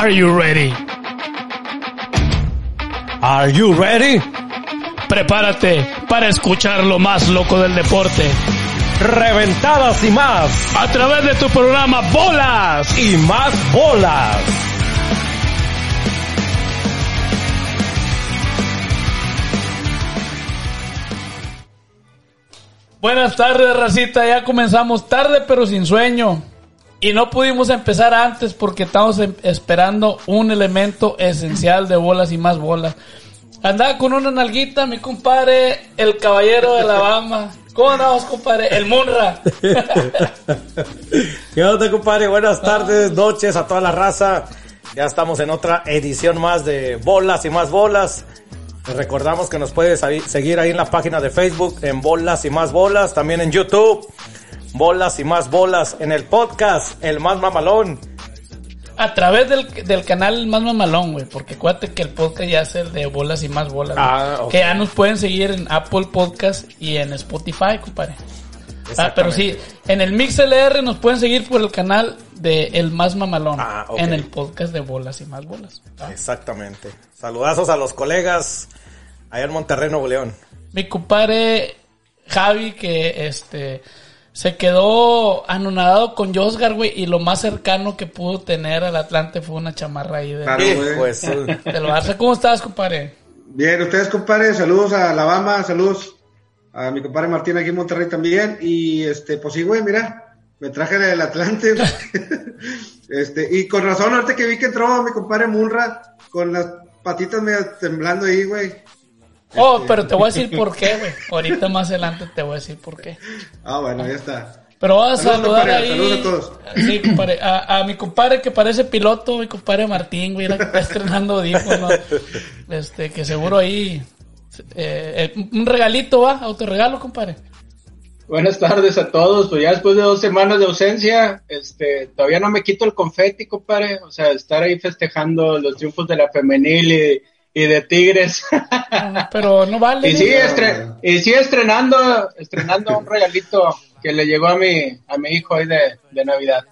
Are you ready? Are you ready? Prepárate para escuchar lo más loco del deporte. Reventadas y más. A través de tu programa Bolas. Y más bolas. Buenas tardes, racita. Ya comenzamos tarde, pero sin sueño. Y no pudimos empezar antes porque estamos em- esperando un elemento esencial de bolas y más bolas. Andaba con una nalguita, mi compadre, el caballero de Alabama. ¿Cómo andamos, compadre? El Munra. ¿Qué onda, compadre? Buenas tardes, noches a toda la raza. Ya estamos en otra edición más de Bolas y más bolas. Les recordamos que nos puedes seguir ahí en la página de Facebook en Bolas y más bolas, también en YouTube. Bolas y más bolas en el podcast, el más mamalón. A través del, del canal Más Mamalón, güey. Porque acuérdate que el podcast ya es el de bolas y más bolas. Ah, ok. Que ya nos pueden seguir en Apple Podcast y en Spotify, compadre. Ah, pero sí, en el MixLR nos pueden seguir por el canal de El Más Mamalón. Ah. En el podcast de bolas y más bolas. Exactamente. Saludazos a los colegas allá en Monterrey, Nuevo León. Mi compadre Javi, que este se quedó anonadado con Josgar, güey, y lo más cercano que pudo tener al Atlante fue una chamarra ahí de, Claro, su- del Barça. ¿Cómo estás, compadre? Bien, ustedes, compadre, saludos a Alabama, saludos a mi compadre Martín aquí en Monterrey también. Y este, pues sí, güey, mira, me traje del Atlante. este, y con razón, ahorita que vi que entró mi compadre Munra con las patitas medio temblando ahí, güey. Oh, pero te voy a decir por qué, güey. Ahorita más adelante te voy a decir por qué. Ah, bueno, ya está. Pero vamos a saludar compadre, ahí. saludos a todos. Sí, compadre. A, a mi compadre que parece piloto, mi compadre Martín, güey, la que está estrenando audífonos. Este, que seguro ahí. eh, eh, un regalito, ¿va? Autorregalo, compadre. Buenas tardes a todos, pues ya después de dos semanas de ausencia, este, todavía no me quito el confeti, compadre, o sea, estar ahí festejando los triunfos de la femenil y, y de Tigres. Ah, Pero no vale. y sí, estre- y sí estrenando, estrenando un regalito que le llegó a mi, a mi hijo ahí de, de Navidad.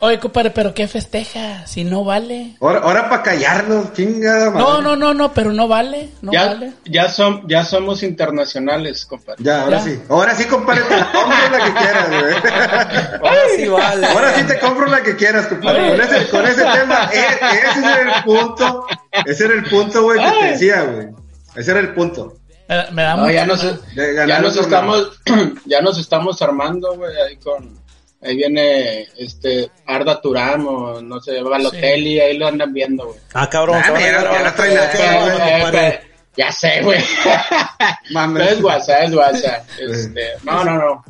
Oye, compadre, pero ¿qué festeja? Si no vale. Ahora, ahora para callarnos, chingada madre. No, no, no, no, pero no vale. No ya, vale. ya, son, ya somos internacionales, compadre. Ya, ahora Ya. sí. Ahora sí, compadre, te compro la que quieras, güey. Ahora sí vale. Ahora sí te compro la que quieras, compadre. Con ese, con ese tema, e- ese era el punto. Ese era el punto, güey, que te decía, güey. Ese era el punto. Me, me da No, mucho- ya nos, ya nos estamos, ya nos estamos armando, güey, ahí con, ahí viene, este, Arda Turán o no sé, Balotelli, ahí lo andan viendo, güey. Ah, cabrón. Ah, mira, grabar ya la todo, aquí, qué güey. Eh, eh, ya sé, güey. Es WhatsApp, es WhatsApp. Este, no, no, no.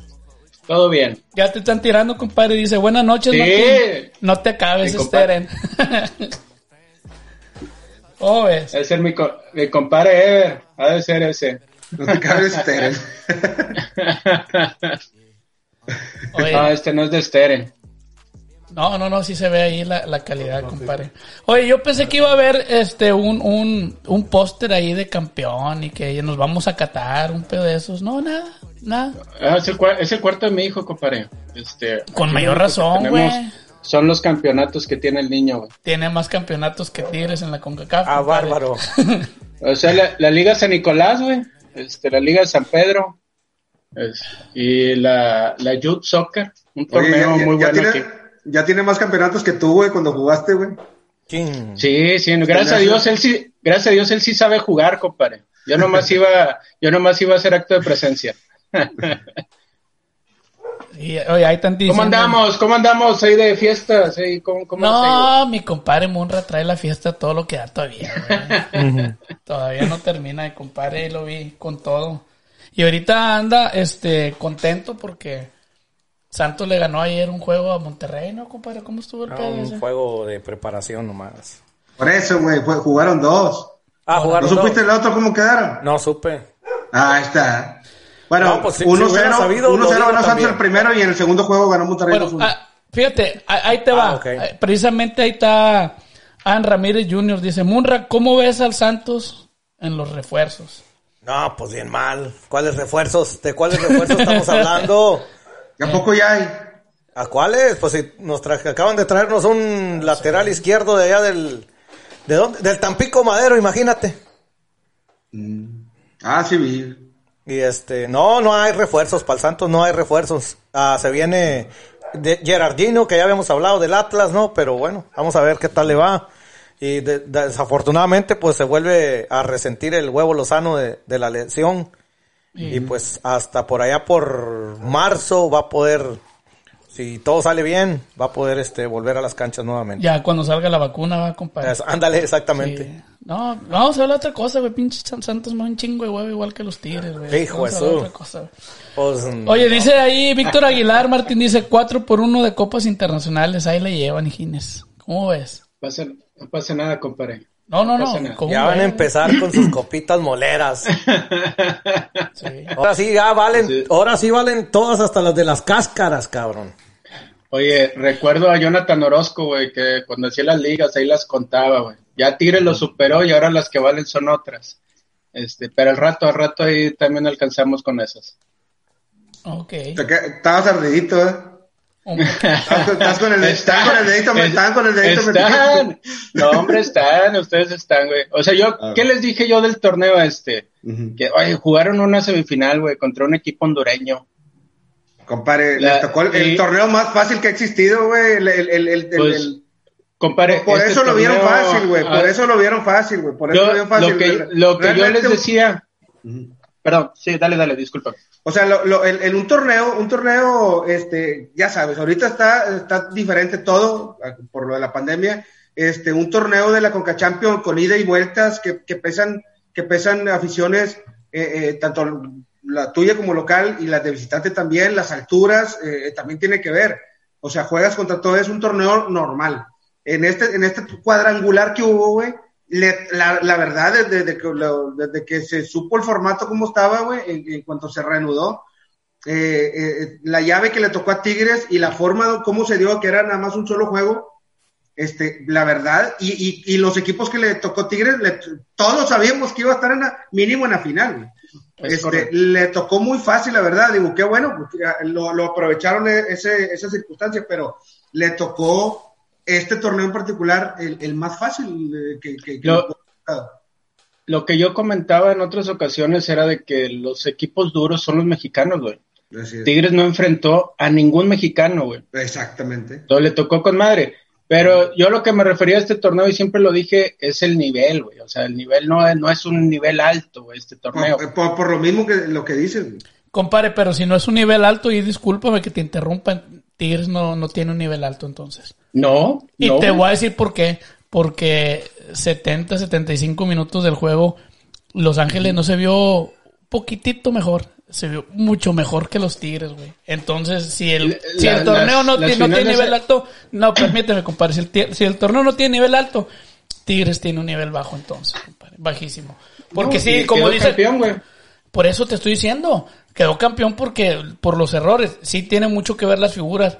Todo bien. Ya te están tirando, compadre. Dice, buenas noches, Sí. Martín. No te acabes, Sí, compadre. Steren. ¿Cómo ves? Debe ser mi, co- mi compadre Ever. Ha de ser ese. No te cabes, Steren. Oye, No, este no es de Steren. no, no, no, sí se ve ahí la, la calidad, compadre. Oye, yo pensé que iba a haber este un, un, un póster ahí de campeón y que nos vamos a catar, un pedo de esos. No, nada, nada. Ah, es, el, cua- es el cuarto de mi hijo, compadre. Este, Con mayor razón, güey. Son los campeonatos que tiene el niño, güey. Tiene más campeonatos que Tigres en la CONCACAF. Ah, compadre. bárbaro. O sea, la, la Liga San Nicolás, güey. Este, la Liga San Pedro. Es- y la, la Youth Soccer. Un Oye, torneo ya, ya- muy ya bueno tiene, aquí. ya tiene más campeonatos que tú, güey, cuando jugaste, güey. Sí, sí, gracias a Dios, él sí, gracias a Dios, él sí sabe jugar, compadre. Yo nomás iba, yo nomás iba a hacer acto de presencia. Y, oye, ahí están ¿Cómo andamos? ¿Cómo andamos ahí de fiestas? Ahí, ¿Cómo, cómo? No, mi compadre Munra trae la fiesta todo lo que da todavía. todavía no termina, mi compadre lo vi con todo. Y ahorita anda este contento porque Santos le ganó ayer un juego a Monterrey, ¿no, compadre? ¿Cómo estuvo el pedo un ese? juego de preparación nomás. Por eso, güey, jugaron dos. Ah, ¿No jugaron supiste dos. el otro cómo quedaron? No supe. Ah, ahí está. Bueno, No, pues, si- 1-0 si 1-0 ganó Santos el primero y en el segundo juego ganó Monterrey Bueno, 2-1. ah, fíjate, ahí te va. Ah, Precisamente ahí está An Ramírez Jr. Dice, Munra, ¿cómo ves al Santos en los refuerzos? No, pues bien mal. ¿Cuáles refuerzos? ¿De cuáles refuerzos estamos hablando? ¿Y a poco ya hay? ¿A cuáles? Pues si nos traje, acaban de traernos un lateral izquierdo de allá del... ¿De dónde? Del Tampico Madero, imagínate. Ah, sí, vi. Y este, no, no hay refuerzos, para el Santos no hay refuerzos. Ah, se viene de Gerardino, que ya habíamos hablado del Atlas, ¿no? Pero bueno, vamos a ver qué tal le va. Y de- desafortunadamente, pues se vuelve a resentir el huevo lozano de, de la lesión. Y pues hasta por allá por marzo va a poder, si todo sale bien, va a poder este volver a las canchas nuevamente. Ya cuando salga la vacuna va, compadre. Es- ándale, exactamente. Sí. No, vamos a hablar de otra cosa, güey. Pinche San- Santos da un chingo de huevo igual que los Tigres, güey. Hijo a güey. Pues, Oye, dice ahí Víctor Aguilar, Martín dice 4 por 1 de copas internacionales. Ahí le llevan, hijines. ¿Cómo ves? Pasa- no pasa nada, compadre. No, no, No pasa no. nada. ¿Cómo ya van a empezar con sus copitas moleras. Sí. Ahora sí, ya valen, Sí. ahora sí valen todas hasta las de las cáscaras, cabrón. Oye, recuerdo a Jonathan Orozco, güey, que cuando hacía las ligas ahí las contaba, güey. Ya Tigres lo superó y ahora las que valen son otras. Este, pero al rato, al rato ahí también alcanzamos con esas. Ok. Estabas ardidito, ¿eh? Estás con, el, estás con el dedito, Es- están con el dedito Están. No, hombre, están, ustedes están, güey. O sea, yo, Ah. ¿qué les dije yo del torneo este? Que, oye, jugaron una semifinal, güey, contra un equipo hondureño. Compadre, La- les tocó el, torneo más fácil que ha existido, güey. El, el, Pues, Compare, por este eso lo vieron torneo, fácil, güey. Por ah, eso lo vieron fácil, güey. Por eso yo- lo vieron fácil. lo que, Re- lo que yo les decía. Perdón, sí, dale, dale, disculpa. O sea, lo, lo- en, un torneo, un torneo, este, ya sabes, ahorita está, está diferente todo ah, por lo de la pandemia. Este, un torneo de la Conca Champions con ida y vueltas que, que pesan, que pesan aficiones, eh, eh, tanto la tuya como local y las de visitante también, las alturas, eh, también tiene que ver. O sea, juegas contra todo, es un torneo normal. En este, en este cuadrangular que hubo, güey, le- la, la verdad, desde, desde que, lo- desde que se supo el formato como estaba, güey, en, en cuanto se reanudó, eh, eh, la llave que le tocó a Tigres y la forma de cómo se dio, que era nada más un solo juego, este, la verdad, y, y, y los equipos que le tocó Tigres, le- todos sabíamos que iba a estar en la, mínimo en la final, güey. Es Este, correcto. le tocó muy fácil, la verdad. Digo, qué bueno, ah, lo, lo aprovecharon e- ese, esa circunstancia, pero le tocó este torneo en particular el, el más fácil eh, que, que, que Lo- que yo comentaba en otras ocasiones era de que los equipos duros son los mexicanos, güey. Tigres no enfrentó a ningún mexicano, güey. Exactamente. Entonces le tocó con madre. Pero yo lo que me refería a este torneo, y siempre lo dije, es el nivel, güey. O sea, el nivel no es, no es un nivel alto, güey, este torneo. Por, por- por lo mismo que lo que dices. güey. Compadre, pero si no es un nivel alto, y discúlpame que te interrumpa, Tigres no, no tiene un nivel alto entonces. No, Y no. te voy a decir por qué. Porque 70, 75 minutos del juego, Los Ángeles no se vio poquitito mejor. Se vio mucho mejor que los Tigres, güey. Entonces, si el, La- si el torneo las- no, las no tiene nivel alto, no, permíteme, compadre. Si el, si el torneo no tiene nivel alto, Tigres tiene un nivel bajo entonces, compadre. Bajísimo. Porque No, sí, como dice, campeón. Por eso te estoy diciendo, quedó campeón porque por los errores. Sí tiene mucho que ver las figuras.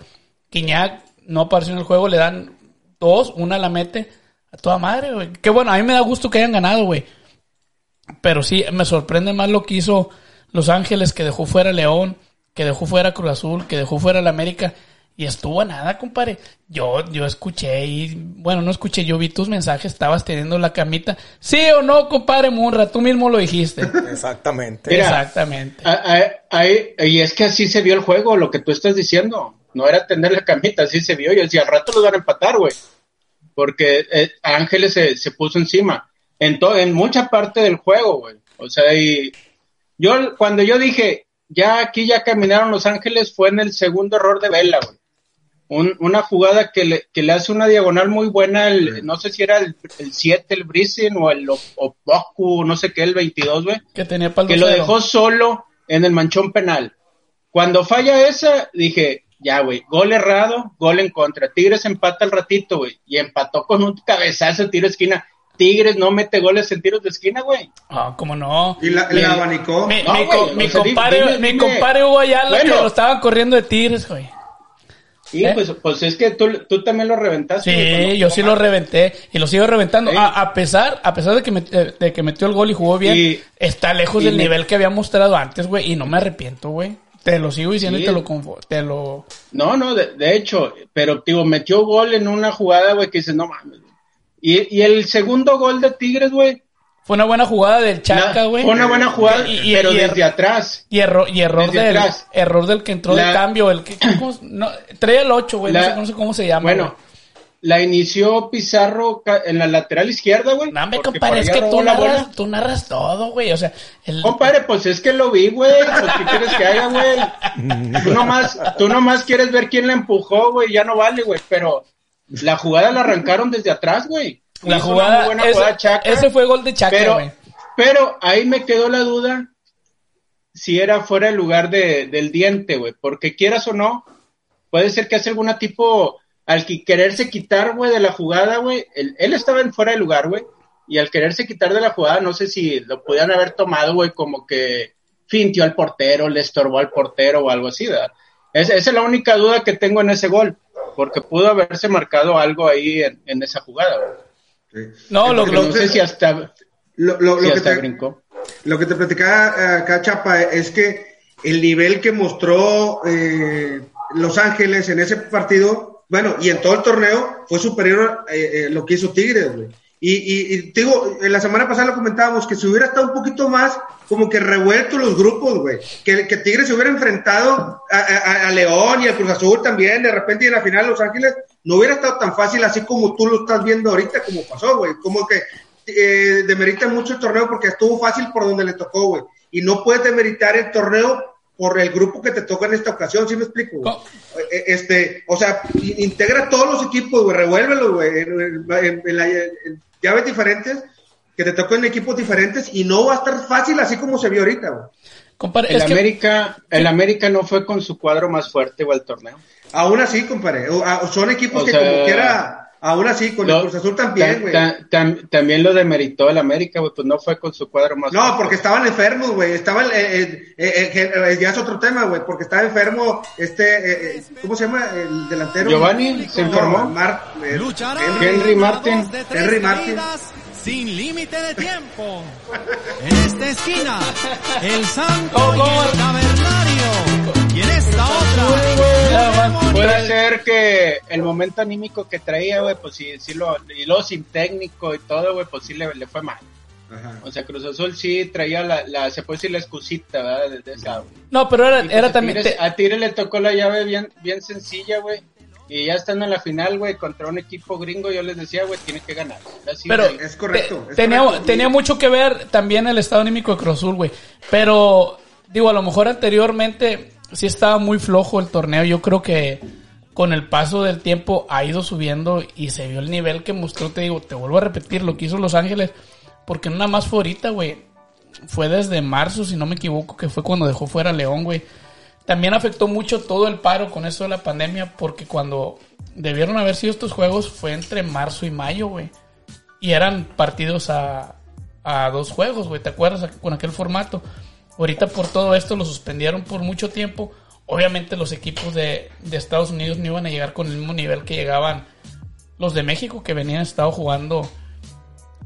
Quiñac no apareció en el juego, le dan dos, una la mete a toda madre, güey. Qué bueno, a mí me da gusto que hayan ganado, güey. Pero sí, me sorprende más lo que hizo Los Ángeles, que dejó fuera León, que dejó fuera Cruz Azul, que dejó fuera la América. Y estuvo a nada, compadre. Yo, yo escuché y, bueno, no escuché, yo vi tus mensajes, estabas teniendo la camita. ¿Sí o no, compadre Munra? Tú mismo lo dijiste. Exactamente. Mira. Exactamente. Ahí- y es que así se vio el juego, lo que tú estás diciendo. No era tender la camita, así se vio. Y decía, al rato los van a empatar, güey. Porque eh, Ángeles se, se puso encima. En, to- en mucha parte del juego, güey. O sea, y yo, cuando yo dije, ya aquí ya caminaron los Ángeles, fue en el segundo error de Vela, güey. Un- una jugada que le, que le hace una diagonal muy buena, el, no sé si era el 7, el, Brisin o el Opoku, no sé qué, el 22, güey Que tenía para que lo dejó solo en el manchón penal. Cuando falla esa, dije, ya, güey, gol errado, gol en contra. Tigres empata al ratito, güey, y empató con un cabezazo tiro de esquina. Tigres no mete goles en tiros de esquina, güey. Ah, cómo no. Y la, Mi- la abanicó. Mi, No, mi di- compadre, dime, mi dime. compadre Hugo Ayala Bueno. que lo estaban corriendo de Tigres, güey. Y ¿Eh? pues, pues es que tú, tú también lo reventaste. Sí, yo sí mal. lo reventé y lo sigo reventando. Sí. A, a pesar, a pesar de que, eh, de que metió el gol y jugó bien, Y- está lejos del me- nivel que había mostrado antes, güey, y no me arrepiento, güey. Te lo sigo diciendo Sí. y te lo, te lo... No, no, de, de hecho, pero digo, metió gol en una jugada, güey, que dices, no mames. Y, y el segundo gol de Tigres, güey, Fue una buena jugada del Chaca, güey. fue una buena jugada, Y- y- pero y- desde atrás. Y, error y error, Desde del, atrás. error del que entró de La- cambio. El que, ¿cómo se- no, trae el 8, güey. No, sé, no sé cómo se llama. Bueno, la inició Pizarro en la lateral izquierda, güey. No, porque compadre, es que tú narras, tú narras todo, güey. O sea, el, Compadre, pues es que lo vi, güey. Pues, ¿Qué quieres que haga, güey? Tú nomás, tú nomás quieres ver quién la empujó, güey. Ya no vale, güey. Pero la jugada la arrancaron desde atrás, güey. La jugada, buena ese, jugada Chaca, ese fue gol de Chaca, pero, güey. pero ahí me quedó la duda si era fuera el lugar de, del diente, güey. Porque quieras o no, puede ser que hace alguna tipo, al que quererse quitar, güey, de la jugada, güey. Él, él estaba en fuera de lugar, güey. Y al quererse quitar de la jugada, no sé si lo pudieran haber tomado, güey, como que fintió al portero, le estorbó al portero o algo así, ¿verdad? Es- esa es la única duda que tengo en ese gol. Porque pudo haberse marcado algo ahí en, en esa jugada, güey. No, lo, Porque lo- no sé si hasta, Lo, lo- si lo que hasta te, brincó. lo que te platicaba eh, acá, Chapa, es que el nivel que mostró eh, Los Ángeles en ese partido, bueno, y en todo el torneo, fue superior a eh, eh, lo que hizo Tigres, güey. Y, y, y te digo, la semana pasada lo comentábamos, que si hubiera estado un poquito más como que revuelto los grupos, güey. Que, que Tigres se hubiera enfrentado a, a- a León y al Cruz Azul también, de repente y en la final Los Ángeles, no hubiera estado tan fácil así como tú lo estás viendo ahorita, como pasó, güey. Como que eh, demerita mucho el torneo porque estuvo fácil por donde le tocó, güey. Y no puedes demeritar el torneo por el grupo que te toca en esta ocasión, ¿sí me explico? güey? Eh, Este, o sea, in- integra todos los equipos, güey, revuélvelos, güey, en, en- en- en la- en llaves diferentes, que te toquen equipos diferentes y no va a estar fácil así como se vio ahorita, güey. Compadre, El es que- América, el América no fue con su cuadro más fuerte o al torneo. Aún así, compadre, son equipos O que sea, como quiera, aún así, con el Cruz Azul también, ta- güey. ta- tam- también lo demeritó el América, güey, pues no fue con su cuadro más No, fuerte. porque estaban enfermos, güey. Estaban, eh, eh, eh, eh, ya es otro tema, güey, porque estaba enfermo este, eh, eh, ¿cómo se llama? El delantero. Giovanni, ¿se No? Mar- eh, Henry. Martin. Henry Martin. Sin límite de tiempo. En esta esquina, el santo ¿Cómo, y el cavernario. Y en esta otra, Puede ser que el momento anímico que traía, güey, pues sí, sí lo, y luego sin técnico y todo, güey, pues sí le, le fue mal. Ajá. O sea, Cruz Azul sí traía la, la se puede decir la excusita, ¿verdad? De, de esa. No, pero era, pues era a también... Tigres- te- A Tigre le tocó la llave bien, bien sencilla, güey. Y ya estando en la final, güey, contra un equipo gringo, yo les decía, güey, tiene que ganar. Así, Pero. Es correcto, te- es tenía, correcto. tenía mucho que ver también el estado anímico de Cruz Azul, güey. Pero, digo, a lo mejor anteriormente sí estaba muy flojo el torneo. Yo creo que con el paso del tiempo ha ido subiendo y se vio el nivel que mostró. Te digo, te vuelvo a repetir lo que hizo Los Ángeles. Porque no nada más fue ahorita, güey. Fue desde marzo, si no me equivoco, que fue cuando dejó fuera a León, güey. También afectó mucho todo el paro con eso de la pandemia, porque cuando debieron haber sido estos juegos fue entre marzo y mayo, güey. Y eran partidos a, a dos juegos, güey, ¿te acuerdas? Con aquel formato. Ahorita por todo esto lo suspendieron por mucho tiempo. Obviamente los equipos de, de Estados Unidos no iban a llegar con el mismo nivel que llegaban los de México que venían estado jugando.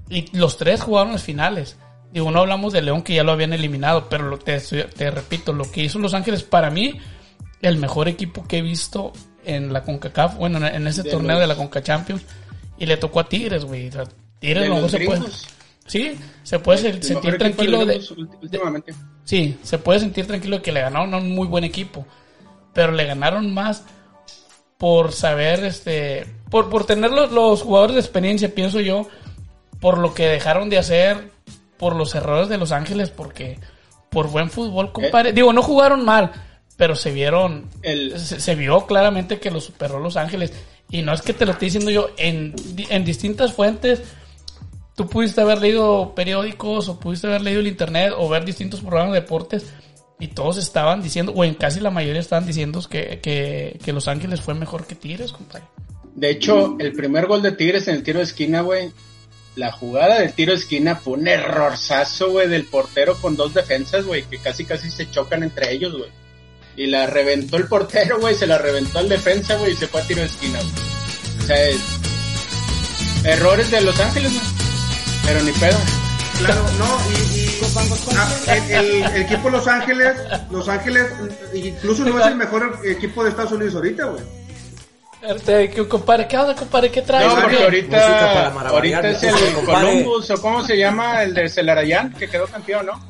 Y los tres jugaron las finales. Digo, no hablamos de León que ya lo habían eliminado, pero lo, te, te repito, lo que hizo Los Ángeles para mí, el mejor equipo que he visto en la CONCACAF, bueno, en, ese De torneo los- de la CONCA Champions. Y le tocó a Tigres, güey. O sea, Tigres los se puede. Sí, se puede El sentir tranquilo de. Sí, se puede sentir tranquilo de que le ganaron a un muy buen equipo. Pero le ganaron más por saber, este, por, por tener los, los jugadores de experiencia, pienso yo, por lo que dejaron de hacer, por los errores de Los Ángeles, porque por buen fútbol, compadre. Digo, no jugaron mal, pero se vieron, El- se, se vio claramente que lo superó Los Ángeles. Y no es que te lo esté diciendo yo, en, en distintas fuentes, tú pudiste haber leído periódicos o pudiste haber leído el internet o ver distintos programas de deportes y todos estaban diciendo, o en casi la mayoría estaban diciendo que, que, que Los Ángeles fue mejor que Tigres, compadre. De hecho, el primer gol de Tigres en el tiro de esquina, güey. La jugada del tiro de esquina fue un errorzazo, güey, del portero con dos defensas, güey, que casi casi se chocan entre ellos, güey. Y la reventó el portero, güey, se la reventó al defensa, güey, y se fue a tiro de esquina, güey. O sea, es- errores de Los Ángeles, güey. Pero ni pedo. Claro, no, y, y Ah, el, el- el equipo Los Ángeles, Los Ángeles, incluso no es el mejor equipo de Estados Unidos ahorita, güey. Este, ¿qué, compadre, ¿qué onda, compadre? ¿Qué traes? No, ¿O porque ahorita, ahorita es el. Columbus, o cómo se llama, el de Celarayán, que quedó campeón, ¿no?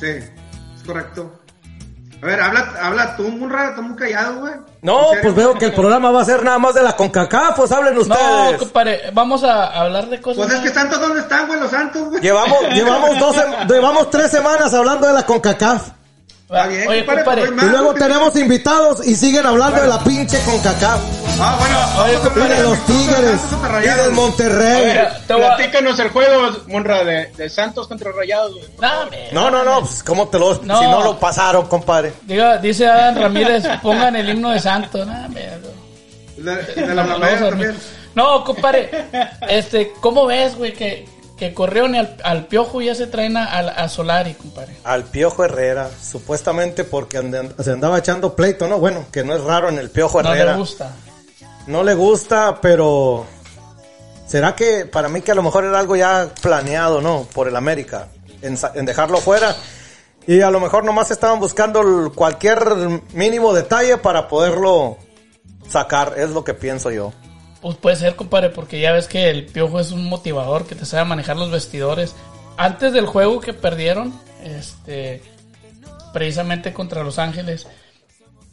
Sí, es correcto. A ver, habla, habla tú, Munra, estás muy callado, güey. No, pues veo que el programa va a ser nada más de la CONCACAF, pues hablen ustedes. No, compadre, vamos a hablar de cosas. Pues es que Santos, ¿dónde están, güey? Los Santos, güey. Llevamos, llevamos, dos, llevamos tres semanas hablando de la CONCACAF. Está bien, Oye, compadre, compadre, pues, Y luego tenemos invitados y siguen hablando de la pinche CONCACAF. Ah, bueno, Oye, hablar de los Tigres. Y del Monterrey. Mira, te voy a- Platícanos el juego, Munra, de, de Santos contra Rayados. No, no, no, pues cómo te lo, No. si no lo pasaron, compadre. Diga, dice Adán Ramírez, pongan el himno de Santos. Dame. De, la también. No, compadre, este, ¿cómo ves, güey, que, que Correón y al, al Piojo ya se traen a, a Solari, compadre? Al Piojo Herrera, supuestamente porque ande- se andaba echando pleito, ¿no? Bueno, que no es raro en el Piojo No Herrera. le gusta. No le gusta, pero será que para mí que a lo mejor era algo ya planeado, ¿no? Por el América, en, en dejarlo fuera. Y a lo mejor nomás estaban buscando cualquier mínimo detalle para poderlo sacar, es lo que pienso yo. Pues puede ser, compadre, porque ya ves que el Piojo es un motivador que te sabe manejar los vestidores. Antes del juego que perdieron, este, precisamente contra Los Ángeles,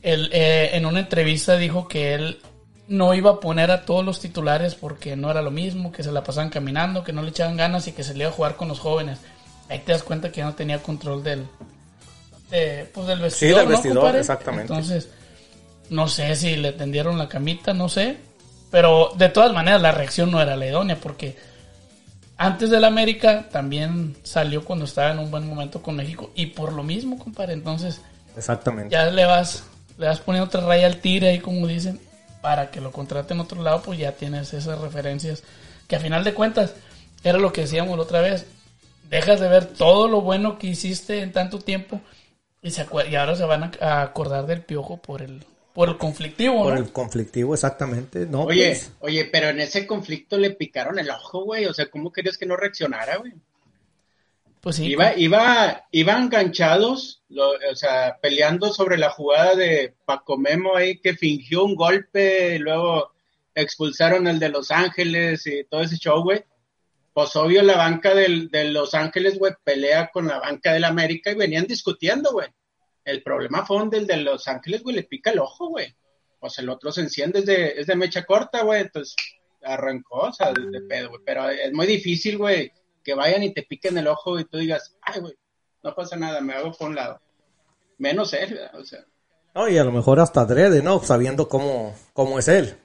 él, eh, en una entrevista dijo que él no iba a poner a todos los titulares porque no era lo mismo, que se la pasaban caminando, que no le echaban ganas y que se le iba a jugar con los jóvenes. Ahí te das cuenta que ya no tenía control del, de, pues del vestidor. del ¿no, vestidor, exactamente. Entonces, no sé si le tendieron la camita, no sé. Pero de todas maneras la reacción no era la idónea porque antes del América también salió cuando estaba en un buen momento con México y por lo mismo, compadre. Entonces Exactamente. ya le vas, le vas poniendo otra raya al tire ahí como dicen para que lo contraten en otro lado, pues ya tienes esas referencias que a final de cuentas era lo que decíamos la otra vez. Dejas de ver todo lo bueno que hiciste en tanto tiempo y, se y ahora se van a, a acordar del piojo por el por el conflictivo, Por ¿no? el conflictivo, exactamente. No, Oye, pues, oye, pero en ese conflicto le picaron el ojo, güey. O sea, ¿cómo querías que no reaccionara, güey? Pues sí. Iba, iba, iba enganchados, lo- o sea, peleando sobre la jugada de Paco Memo ahí que fingió un golpe, y luego expulsaron al de Los Ángeles y todo ese show, güey. Pues obvio la banca del, de Los Ángeles, güey, pelea con la banca del América y venían discutiendo, güey. El problema fue donde el de Los Ángeles, güey, le pica el ojo, güey. Pues el otro se enciende, es de, es de mecha corta, güey, entonces arrancó, o sea, de, de pedo, güey. Pero es muy difícil, güey, que vayan y te piquen el ojo y tú digas, ay, güey, no pasa nada, me hago por un lado. Menos él, ¿verdad? o sea. no, y a lo mejor hasta adrede, ¿no? Sabiendo cómo, cómo es él.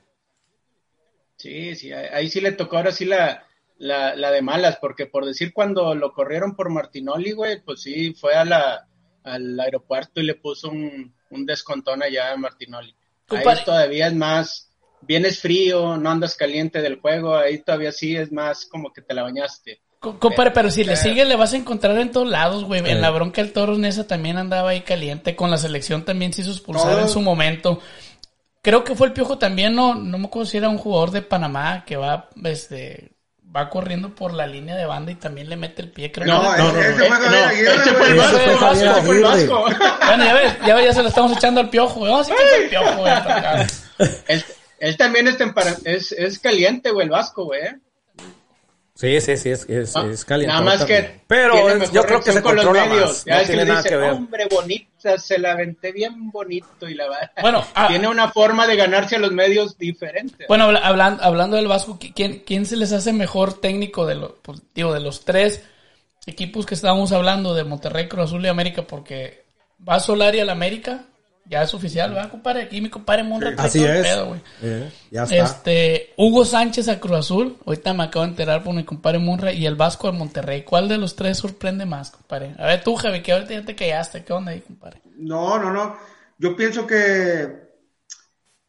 Sí, sí, ahí ahí sí le tocó ahora sí la, la, la de malas, porque por decir cuando lo corrieron por Martinoli, güey, pues sí, fue a la, al aeropuerto y le puso un, un descontón allá a Martinoli. Ahí todavía es más, vienes frío, no andas caliente del juego, ahí todavía sí es más como que te la bañaste. Co- Compadre, pero si le Eh. sigue, le vas a encontrar en todos lados, güey. En la bronca el Toros Nesa también andaba ahí caliente. Con la selección también se hizo expulsar en su momento. Creo que fue el Piojo también, no, no me acuerdo si era un jugador de Panamá que va, este, va corriendo por la línea de banda y también le mete el pie. Creo No, ese fue Javier Aguirre, ese fue el güey. Ese Vasco, fue ese fue el. Vasco. Bueno, ya ves, ya ves, ya se lo estamos echando al Piojo, güey. Que fue el Piojo, güey. Él, él también es, es, es caliente, güey, el Vasco, güey. Sí, sí, sí, es, es, Ah, es caliente. Nada más que Pero es- yo creo que se con los medios. más. Ya No que nada dice, que ver. hombre, bonita, se la aventé bien bonito y la va. Bueno, ah- tiene una forma de ganarse a los medios diferente. Bueno, habla- hablando, hablando del Vasco, ¿qui- ¿quién, ¿quién se les hace mejor técnico de, los digo, de los tres equipos que estábamos hablando de Monterrey, Cruz Azul y América? Porque va Solari al América, ya es oficial, ¿verdad, compadre? Aquí mi compadre trae Así todo el es. pedo, güey. Eh, ya está. Este, Hugo Sánchez a Cruz Azul, ahorita me acabo de enterar por mi compadre Monra, y el Vasco al Monterrey. ¿Cuál de los tres sorprende más, compadre? A ver tú, Javi, que ahorita ya te callaste, ¿qué onda ahí, compadre? No, no, no. Yo pienso que,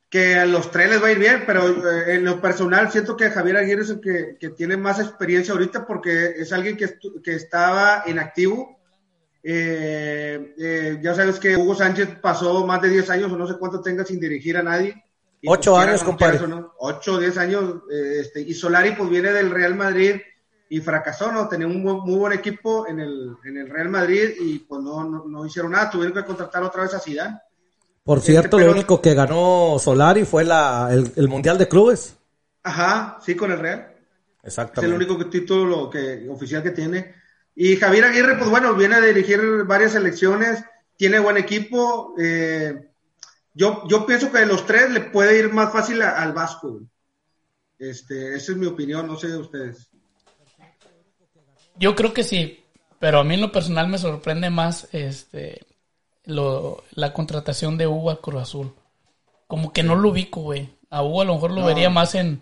que a los tres les va a ir bien, pero eh, en lo personal siento que Javier Aguirre es el que, que tiene más experiencia ahorita porque es alguien que, que estaba inactivo. Eh, eh, ya sabes que Hugo Sánchez pasó más de 10 años o no sé cuánto tenga sin dirigir a nadie. Y Ocho pues, años, compadre. no, Ocho diez años. eh, este, y Solari pues viene del Real Madrid y fracasó, ¿no? Tenía un muy, buen equipo en el, en el Real Madrid y pues no, no, no hicieron nada, tuvieron que contratar otra vez a Zidane. Por Este, cierto, pero- lo único que ganó Solari fue la, el, el Mundial de Clubes. Ajá, sí, con el Real. Es el Exactamente. único título que, oficial que tiene. Y Javier Aguirre, pues bueno, viene a dirigir varias selecciones, tiene buen equipo. eh, yo, yo pienso que de los tres le puede ir más fácil a- al Vasco. Este, esa es mi opinión, no sé de ustedes. Yo creo que sí, pero a mí en lo personal me sorprende más este lo, la contratación de Hugo a Cruz Azul. Como que no lo ubico, güey. A Hugo a lo mejor lo No. vería más en,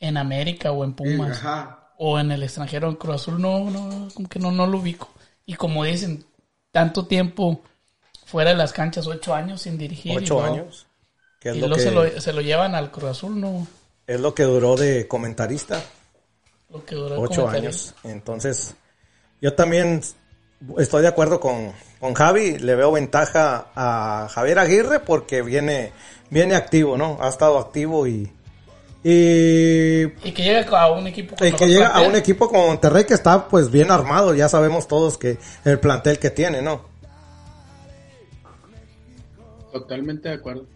en América o en Pumas. Ajá. O en el extranjero en Cruz Azul. No, no, como que no, no lo ubico. Y como dicen, tanto tiempo fuera de las canchas, ocho años sin dirigir. y Ocho luego- años. Es Y lo luego que, se, lo, se lo llevan al Cruz Azul, no. es lo que duró de comentarista. Lo que duró Ocho años. Entonces, yo también estoy de acuerdo con, con Javi. Le veo ventaja a Javier Aguirre porque viene, viene activo, ¿no? Ha estado activo y, y, Y que llega a un equipo con y que llega a un equipo como Monterrey que está pues bien armado. Ya sabemos todos que el plantel que tiene, ¿no? Totalmente de acuerdo.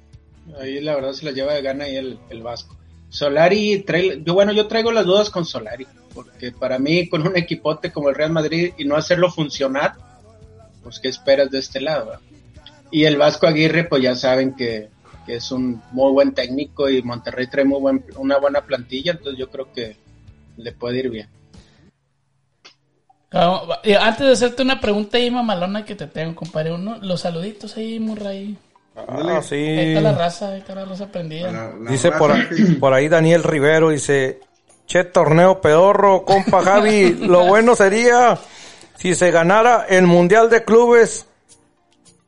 Ahí la verdad se la lleva de gana ahí el, el Vasco. Solari, trae, yo bueno, yo traigo las dudas con Solari, porque para mí con un equipote como el Real Madrid y no hacerlo funcionar, pues qué esperas de este lado. verdad? Y el Vasco Aguirre, pues ya saben que, que es un muy buen técnico y Monterrey trae muy buen, una buena plantilla, entonces yo creo que le puede ir bien. Ah, Antes de hacerte una pregunta ahí mamalona que te tengo, compadre, uno, los saluditos ahí, Murray. Ah, sí. Ahí está la raza, ahí está la raza prendida. La- la Dice raza por, que- por ahí Daniel Rivero, dice, che torneo pedorro, compa Javi, lo bueno sería si se ganara el Mundial de Clubes,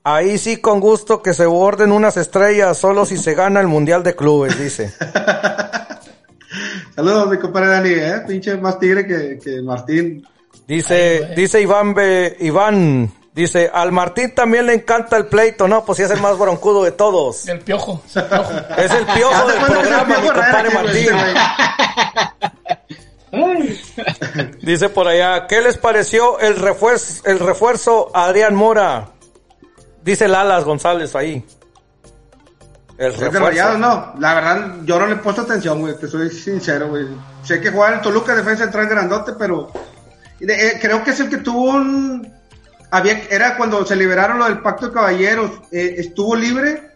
ahí sí con gusto que se borden unas estrellas, solo si se gana el Mundial de Clubes, dice. Saludos, mi compadre Dani, ¿eh? Pinche más tigre que, que Martín. Dice, dice Iván, Be- Iván, dice, al Martín también le encanta el pleito, no, pues sí es el más broncudo de todos. El piojo, es el piojo. Es el piojo Hazte del programa, mi compadre Martín. Dice por allá, ¿qué les pareció el refuerzo, el refuerzo a Adrián Mora? Dice Lalas González ahí. El Es de. Rayados, no. La verdad, yo no le he puesto atención, güey. Te soy sincero, güey. Sé que juega en Toluca, defensa central grandote, pero eh, creo que es el que tuvo un. Había, era cuando se liberaron lo del Pacto de Caballeros. eh, estuvo libre.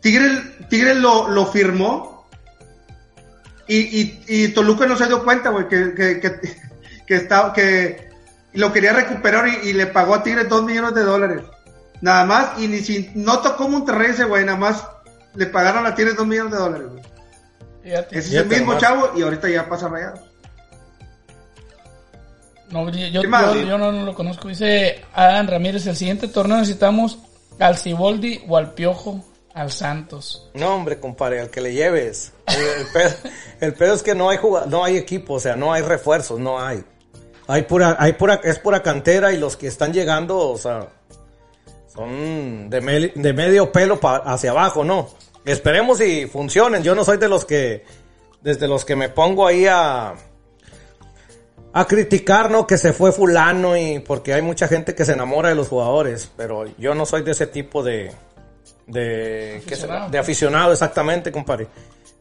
Tigre, Tigre lo, lo firmó. Y, y, y Toluca no se dio cuenta, güey, que, que, que, que, estaba, que lo quería recuperar y, y le pagó a Tigre dos millones de dólares. Nada más, y ni si no tocó Monterrey ese güey, nada más le pagaron a Tigres dos millones de dólares, güey. Fíjate. Ese es el mismo nomás. chavo y ahorita ya pasa rayados. No, yo, yo, ¿Qué más? yo- yo no, no lo conozco. Dice Adam Ramírez, el siguiente torneo necesitamos al Ciboldi o al Piojo al Santos. No, hombre, compadre, al que le lleves. El, el pedo, el pedo es que no hay no hay equipo, o sea, no hay refuerzos, no hay. Hay pura, hay pura, es pura cantera y los que están llegando, o sea, son de, medio pelo pa- hacia abajo, ¿no? Esperemos y funcionen. Yo no soy de los que, desde los que me pongo ahí a, a criticar, ¿no? Que se fue fulano y porque hay mucha gente que se enamora de los jugadores, pero yo no soy de ese tipo de, de. Aficionado. de aficionado, exactamente, compadre.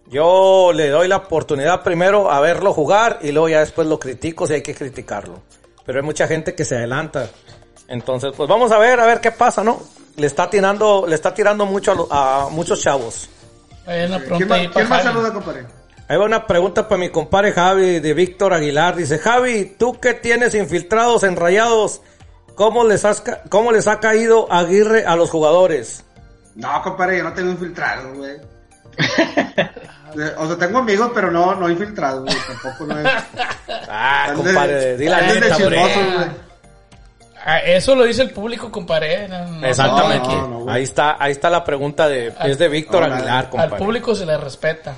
Yo le doy la oportunidad primero a verlo jugar y luego ya después lo critico si hay que criticarlo. Pero hay mucha gente que se adelanta. Entonces, pues vamos a ver, a ver qué pasa, ¿no? Le está tirando, le está tirando mucho a, lo- a muchos chavos. Hay una ¿Quién pregunta ahí más, para quién más saluda, compadre? Ahí va una pregunta para mi compadre Javi de Víctor Aguilar. Dice, Javi, ¿tú qué tienes infiltrados en rayados? ¿Cómo les, has ca- ¿Cómo les ha caído Aguirre a los jugadores? No, compadre, yo no tengo infiltrados, güey. O sea, tengo amigos, pero no, no infiltrados, güey. Tampoco no es. Ah, compadre, di la neta, Eso lo dice el público, compadre. No, no, Exactamente. No, no, no, güey. ahí está, ahí está la pregunta de, es de Víctor Aguilar, Al compadre. público se le respeta.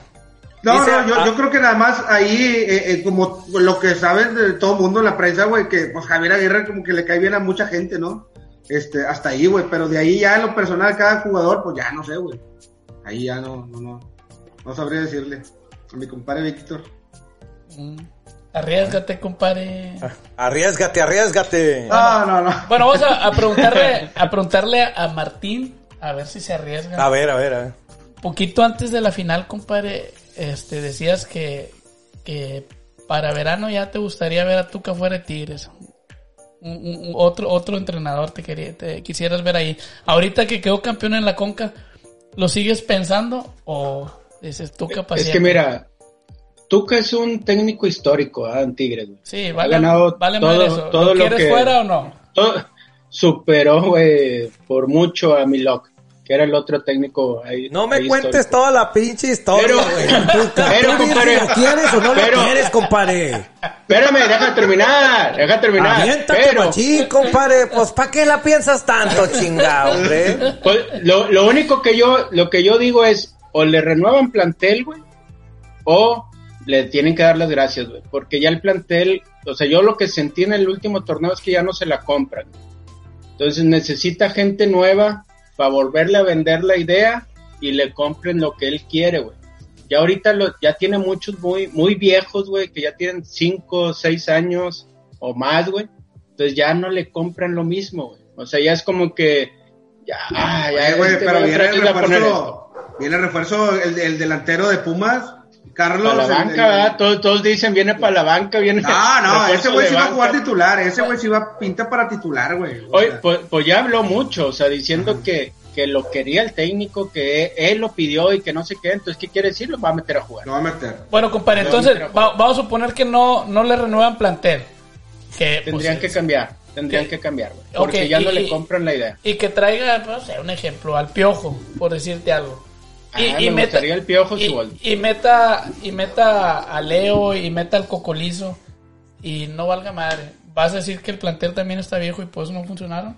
No, Dice, no, yo, ah. yo creo que nada más ahí, eh, eh, como lo que saben de todo el mundo en la prensa, güey, que pues Javier Aguirre como que le cae bien a mucha gente, ¿no? Este, hasta ahí, güey, pero de ahí ya en lo personal cada jugador, pues ya no sé, güey. Ahí ya no, no, no, no sabría decirle a mi compadre Víctor. Mm. Arriesgate, compadre. Arriesgate, arriesgate. No, no, no. Bueno, vamos a, a preguntarle, a preguntarle a Martín, a ver si se arriesga. A ver, a ver, a ver. Poquito antes de la final, compadre, este, decías que, que para verano ya te gustaría ver a Tuca fuera de Tigres. Un- otro, otro entrenador te, quería, te quisieras ver ahí. Ahorita que quedó campeón en la Conca, ¿lo sigues pensando o dices Tuca Es paciente? que mira, Tuca es un técnico histórico ¿ah? en Tigres, güey. Sí, ha vale, ganado vale todo- madre eso. todo ¿Lo lo quieres que- fuera o no? Todo- superó, güey, por mucho a Milok, que era el otro técnico ahí. No me ahí cuentes histórico. toda la pinche historia, Pero- güey. Tuca. pero, compadre, si ¿Lo quieres o no pero- lo quieres, compadre? Espérame, deja terminar, deja terminar. Aviéntate, pero, machín, compadre. Pues, ¿para qué la piensas tanto, chingado, hombre? pues, lo, lo único que yo, lo que yo digo es, o le renuevan plantel, güey, o le tienen que dar las gracias, güey, porque ya el plantel, o sea, yo lo que sentí en el último torneo es que ya no se la compran. Entonces necesita gente nueva para volverle a vender la idea y le compren lo que él quiere, güey. Ya ahorita lo, ya tiene muchos muy, muy viejos, güey, que ya tienen 5, 6 años o más, güey. Entonces ya no le compran lo mismo, güey. O sea, ya es como que, ya, ah, ya, güey, este pero viene el refuerzo. Viene el refuerzo, el, el delantero de Pumas, Carlos. Para la banca. Todos, todos dicen, viene para la banca, viene. No, no, ese güey sí va a jugar titular, ese güey sí va pinta para titular, güey. Sea, pues, pues ya habló mucho, o sea, diciendo que, que lo quería el técnico, que él lo pidió y que no sé qué, entonces, ¿qué quiere decir? Lo va a meter a jugar. lo va a meter. Bueno, compadre, entonces va- vamos a suponer que no, no le renuevan plantel. Que, pues, Tendrían que cambiar, tendrían que cambiar, güey, porque ya no y- le compran la idea. Y que traiga, no sé, un ejemplo, al piojo, por decirte algo. Ah, me gustaría el Piojo y, y meta, y meta a Leo y meta al Cocolizo y no valga madre. ¿Vas a decir que el plantel también está viejo y por eso no funcionaron?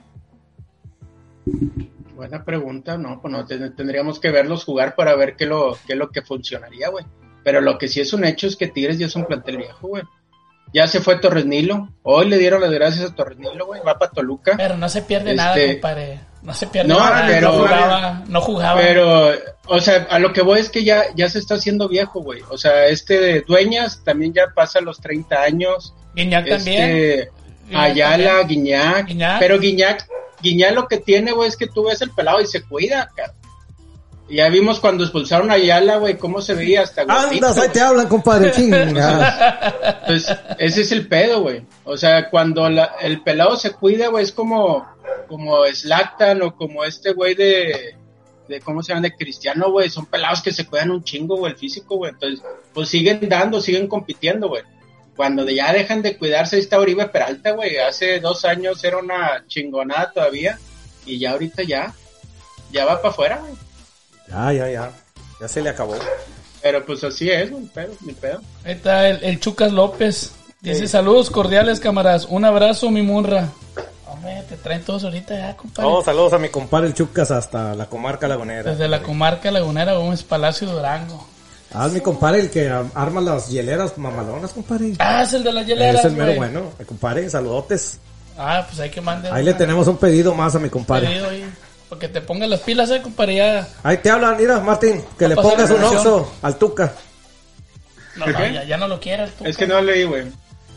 Buena pregunta, no, pues no, ten- tendríamos que verlos jugar para ver qué lo, qué es lo que funcionaría, güey. Pero lo que sí es un hecho es que Tigres ya es un plantel viejo, güey. Ya se fue Torres Nilo. Hoy le dieron las gracias a Torres Nilo, güey. Va para Toluca. Pero no se pierde Este- nada, compadre. No se pierde No, nada. pero- no jugaba. No jugaba. Pero, o sea, a lo que voy es que ya, ya se está haciendo viejo, güey. O sea, este de Dueñas también ya pasa los 30 años. Guiñac también. Este, Guiñac Ayala, también. Guiñac. Guiñac. Pero Guiñac, Guiñac lo que tiene, güey, es que tú ves el pelado y se cuida, cara. Ya vimos cuando expulsaron a Ayala, güey, cómo se veía hasta gordito, Andas, ahí te hablan, compadre. Pues ese es el pedo, güey. O sea, cuando la- el pelado se cuida, güey, es como, como Slatan o como este güey de, de, ¿cómo se llama? De Cristiano, güey. Son pelados que se cuidan un chingo, güey, el físico, güey. Entonces, pues siguen dando, siguen compitiendo, güey. Cuando de- ya dejan de cuidarse, ahí está Oribe Peralta, güey. Hace dos años era una chingonada todavía. Y ya ahorita ya, ya va para afuera, güey. Ya, ya, ya. Ya se le acabó. Pero pues así es, güey, pedo, mi pedo. Ahí está el, el Chucas López. Dice Sí. saludos cordiales, camaradas. Un abrazo, mi munra. Hombre, te traen todos ahorita ya, compadre. Oh, saludos a mi compadre el Chucas hasta la comarca lagunera. Desde la comarca lagunera, Gómez Palacio Durango. Ah, es mi compadre el que arma las hieleras mamalonas, compadre. Ah, es el de las hieleras, es el mero güey. bueno. Mi compadre, saludotes. Ah, pues hay que mandar. Ahí le tenemos un pedido más a mi compadre. pedido ahí, Para que te pongas las pilas, eh, compadre. Ya. Ahí te hablan, mira, Martín, que le pongas un oxo al Tuca. No, no, ya, ya no lo quieras tú. Es que no leí, güey.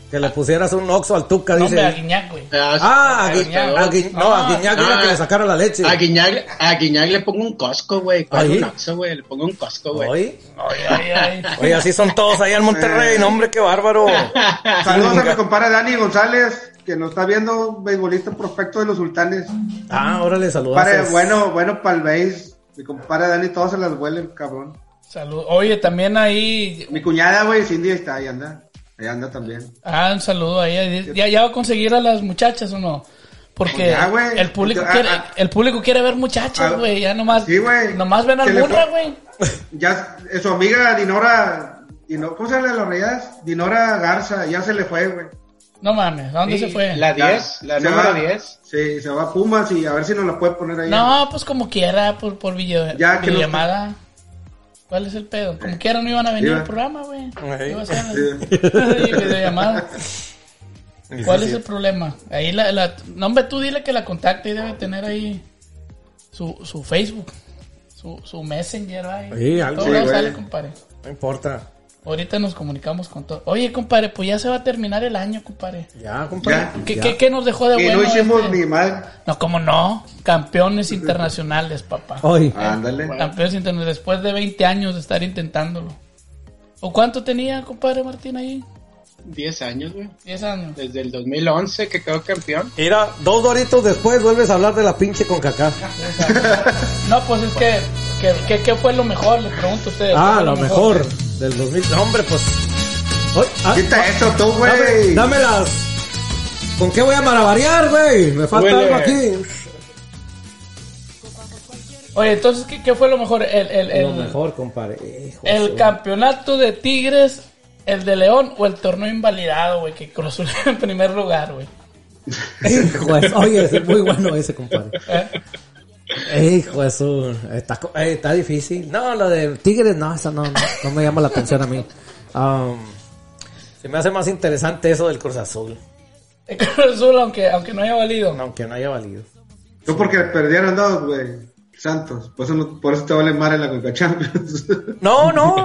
Que le pusieras un oxo al Tuca, No, hombre, a dice. Guiñac, güey. Ah, a, a Gui- Guiñac. a no, a Ah, Guiñac ah, que le sacara la leche. A Guiñac, a Guiñac le pongo un Costco, güey. ¿Cuál ¿Ahí? un Oxxo, güey? Le pongo un Costco, güey. Oye, Ay, ay, ay. oye, así son todos allá en Monterrey, no, hombre, qué bárbaro. Saludos a mi compadre Dani González, que nos está viendo, beisbolista prospecto de los sultanes. Ah, órale, saludos. bueno, bueno para el béis. Mi compadre Dani, todos se las huele, el cabrón. Salud. Oye, también ahí. Mi cuñada, güey, Cindy está, ahí anda. Ahí anda también. Ah, un saludo ahí. ¿Ya, ya va a conseguir a las muchachas o no? Porque Pues ya, el público Ah, quiere, ah. el público quiere ver muchachas, Ah, güey. Ya nomás, sí, güey. nomás ven Que al le burra, pon- güey. Ya, eh, su amiga Dinora, Dino- ¿cómo se llama la rayadas? Dinora Garza, ya se le fue, güey. No mames, ¿a dónde Sí, se fue? La Ya, 10, la se número va- 10. Sí, se va a Pumas y a ver si nos la puede poner ahí. No, pues como quiera, por, por video, Ya, que no- videollamada. ¿Cuál es el pedo? Como quiera no iban a venir al programa, güey. Iba a ser ¿Cuál es el problema? Ahí la, la... No, hombre, tú dile que la contacte y debe tener ahí su, su Facebook, su, su Messenger, ahí. Sí, algo. Todo Sí, sale, compadre. No importa. Ahorita nos comunicamos con todo. Oye, compadre, pues ya se va a terminar el año, compadre. Ya, compadre. Ya. ¿Qué, ya. qué- qué nos dejó de bueno? no hicimos este? ni mal. No, ¿cómo no? Campeones internacionales, papá. Hoy. Ándale. Campeones internacionales después de 20 años de estar intentándolo. ¿O cuánto tenía, compadre Martín, ahí? 10 años, güey. 10 años. Desde el 2011 que quedó campeón. Mira, dos doritos después vuelves a hablar de la pinche con cacá. No, pues es que, que, que- ¿qué fue lo mejor? Le pregunto a ustedes. ¿qué Ah, lo mejor del 2000. No, hombre, pues. Oy, ah, Quita eso tú, dame, güey. dame las. ¿Con qué voy a maravariar, güey? Me falta Huele. algo aquí. Oye, entonces, ¿qué, qué fue lo mejor? El, el, Lo el, mejor, compadre. Hijo el campeonato de Tigres, el de León o el torneo invalidado, güey, que cruzó en primer lugar, güey. Hijo de su- Oye, es muy bueno ese, compadre. ¿Eh? Hijo de su... Está, co- eh, está difícil. No, lo de Tigres, no, eso no, no, no me llama la atención a mí. Um, se me hace más interesante eso del Cruz Azul, El Cruz Azul, aunque, aunque no haya valido. aunque no haya valido. Tú porque perdieron dos, güey. Santos. Por eso, no- por eso te vale mal en la Conca Champions. No, no.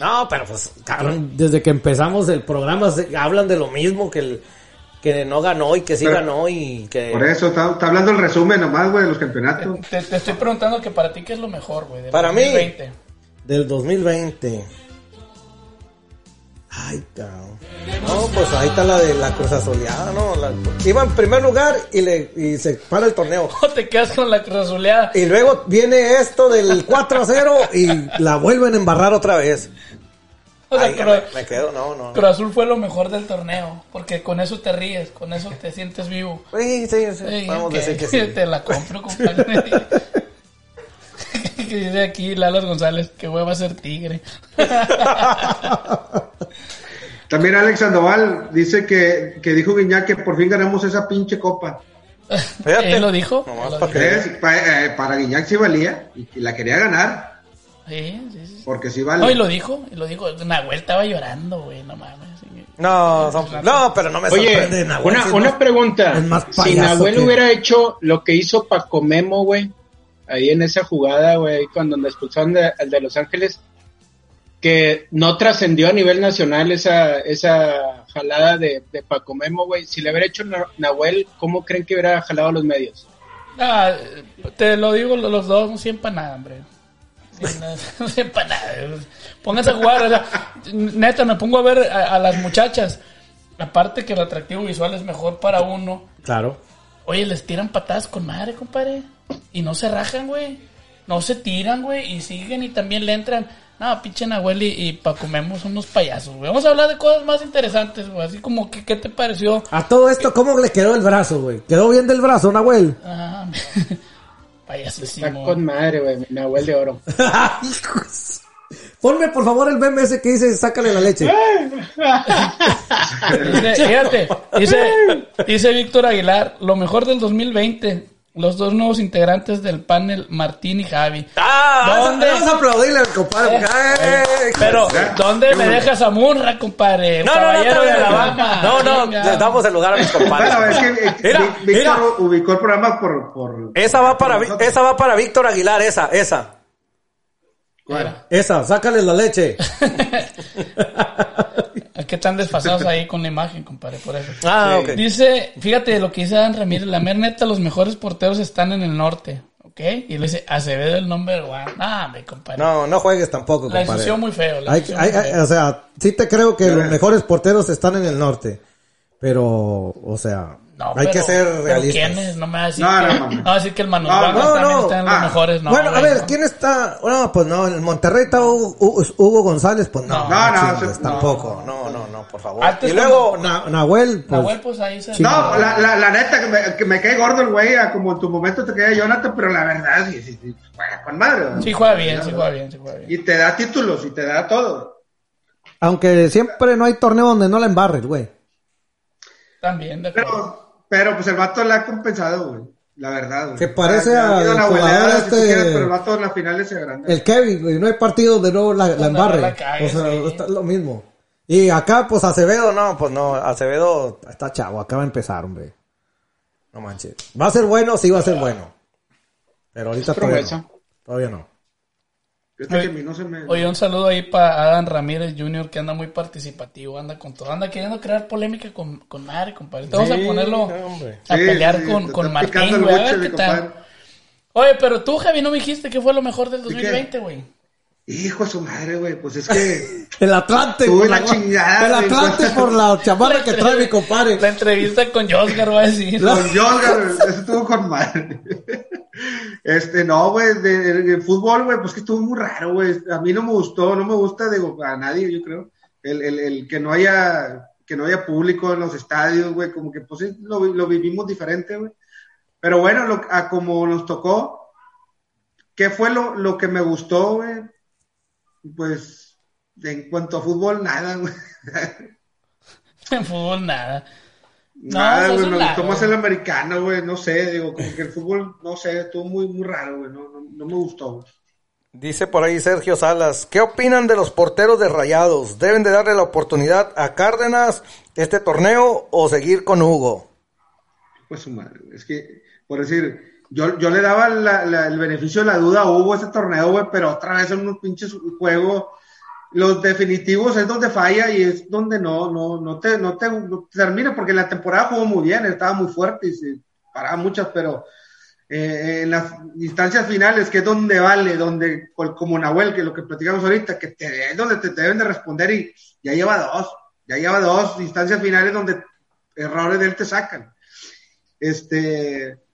No, pero pues, cabrón, desde que empezamos el programa se- hablan de lo mismo, que el que no ganó y que sí Pero- ganó y que... Por eso, está, está hablando el resumen nomás, güey, de los campeonatos. Te, te estoy preguntando que para ti, ¿qué es lo mejor, güey? del Para mí. 2020? Del 2020. Ay, cabrón. No, pues ahí está la de la Cruz Azuleada, ¿no? La- iba en primer lugar y, le, y se para el torneo. ¿Cómo te quedas con la Cruz Azuleada? Y luego viene esto del 4 a 0 y la vuelven a embarrar otra vez. O sea, Ay, Cruz, me, me quedo, no, no. Cruz Azul fue lo mejor del torneo, porque con eso te ríes, con eso te sientes vivo. Sí, sí, sí. Sí, Vamos a decir que sí. Te la compro, compadre. que dice aquí Lalas González, que hueva ser tigre. También Alex Sandoval dice que, que dijo Guiñac que por fin ganamos esa pinche copa. ¿Él lo dijo? Nomás Él lo para dijo. que- eh, para Guiñac sí valía y la quería ganar, Sí, sí, sí. porque sí vale. No, y lo dijo, y lo dijo. Nahuel estaba llorando, güey, no mames. No, son- no, pero no me Oye, sorprende. Nahuel, una, si una no- pregunta. es más si Nahuel que- hubiera hecho lo que hizo Paco Memo, güey, ahí en esa jugada, güey, ahí cuando le expulsaron de- al de Los Ángeles, que no trascendió a nivel nacional esa, esa jalada de, de Paco Memo, güey. Si le hubiera hecho Na- Nahuel, ¿cómo creen que hubiera jalado a los medios? Ah, te lo digo los dos, no siempre nada, hombre. Pónganse a jugar. o sea, neta, me pongo a ver a, a las muchachas. Aparte que el atractivo visual es mejor para uno. Claro. Oye, les tiran patadas con madre, compadre. Y no se rajan, güey. No se tiran, güey. Y siguen y también le entran. No, pinche Nahuel y, y Paco Memo son unos payasos, güey. Vamos a hablar de cosas más interesantes, güey. Así como que, ¿qué te pareció? A todo esto, ¿cómo le quedó el brazo, güey? ¿Quedó bien del brazo, Nahuel? Ah, Está payasísimo. con madre, güey, mi Nahuel de oro. Hijos. Ponme por favor el meme ese que dice sácale la leche. Dice, fíjate, dice, dice Víctor Aguilar, lo mejor del 2020, los dos nuevos integrantes del panel, Martín y Javi. Ah, ¿Dónde? Vamos a aplaudirle al compadre. Eh, ¡Eh! Pero, Ya, ¿dónde me dejas a Munra, compadre? No, no, no. No, no, Venga. le damos el lugar a mis compadres. Bueno, es que eh, Mira, Víctor mira. ubicó el programa por... por Esa va para, esa va para Víctor Aguilar, esa, esa. Esa, sácale la leche. Es que están desfasados ahí con la imagen, compadre, por eso. Ah, ok. Dice, fíjate lo que dice Dan Ramírez, la mer neta, los mejores porteros están en el norte, ¿ok? Y le dice, Acevedo el number one. Ah, me compadre. No, no juegues tampoco, la compadre. ensució muy feo. La Hay- ensució hay- muy hay- feo. o sea, sí te creo que los mejores porteros están en el norte. Pero, o sea, No, hay pero- que ser realistas. ¿Quiénes? No me va a decir, No, que, no, no, a decir que el Manuel No, Vargas no, también no. está en los Ah, mejores. No, bueno, a ver, no. ¿quién está? No, pues no, en Monterrey está Hugo, González, pues no. No, no, tampoco. No, no, no, por favor. Antes y luego, cuando- Na- Nahuel, pues, Nahuel, pues ahí se... No, la, la, la neta, que me, que me cae gordo el güey, como en tu momento te caía Jonathan, pero la verdad, sí, sí, sí, juega con madre. ¿no? Sí juega bien, sí juega bien, sí juega bien. Y te da títulos y te da todo. aunque siempre no hay torneo donde no la embarres, güey. También, de acuerdo. Pero, pero pues el vato la ha compensado, güey. La verdad, güey. Que parece O sea, jugador goleada, si este- quieres, pero el vato en las finales se agranda. El Kevin, güey, no hay partido donde no la, la Donde no embarre. la cague, o sea, sí. está lo mismo. Y acá, pues Acevedo, no, pues no, Acevedo está chavo, acaba de empezar, hombre. No manches. ¿Va a ser bueno? Sí, va a ser bueno. Pero ahorita todavía no. Todavía no. Este que a mí no se me... Oye, un saludo ahí para Adam Ramírez Jr. que anda muy participativo, anda con todo, anda queriendo crear polémica con, con compadre. Vamos a ponerlo hombre. a pelear sí, con, te con Martín, güey. a ver qué tal. Oye, pero tú, Javi, no me dijiste que fue lo mejor del ¿Y qué? 2020, güey. Hijo de su madre, güey, pues es que... El Atlante. La chingada, El. Atlante por la chamarra que trae mi compadre. La entrevista con Josgar va a decir. Con eso estuvo con madre. Este, no, güey, de, fútbol, güey, pues que estuvo muy raro, güey. A mí no me gustó, no me gusta, digo, a nadie, yo creo. El, el, el que no haya, que no haya público en los estadios, güey, como que pues lo, lo vivimos diferente, güey. Pero bueno, lo, a como nos tocó, ¿qué fue lo, lo que me gustó, güey? Pues, en cuanto a fútbol, nada, güey. En fútbol nada. No, Nada, güey, me gustó más el americano, güey, no sé, digo, como que el fútbol, no sé, estuvo muy, muy raro, güey, no, no, no me gustó, güey. Dice por ahí Sergio Salas, ¿qué opinan de los porteros de Rayados? ¿Deben de darle la oportunidad a Cárdenas este torneo o seguir con Hugo? Pues su madre, es que, por decir, yo, yo le daba la- la- el beneficio de la duda a Hugo ese torneo, güey, pero otra vez en unos pinches juegos, los definitivos es donde falla y es donde no, no, no te, no te, termina, porque en la temporada jugó muy bien, estaba muy fuerte y se paraba muchas, pero eh, en las instancias finales, que es donde vale, donde, como Nahuel, que lo que platicamos ahorita, que te, es donde te, te deben de responder y ya lleva dos, ya lleva dos instancias finales donde errores de él te sacan. Este,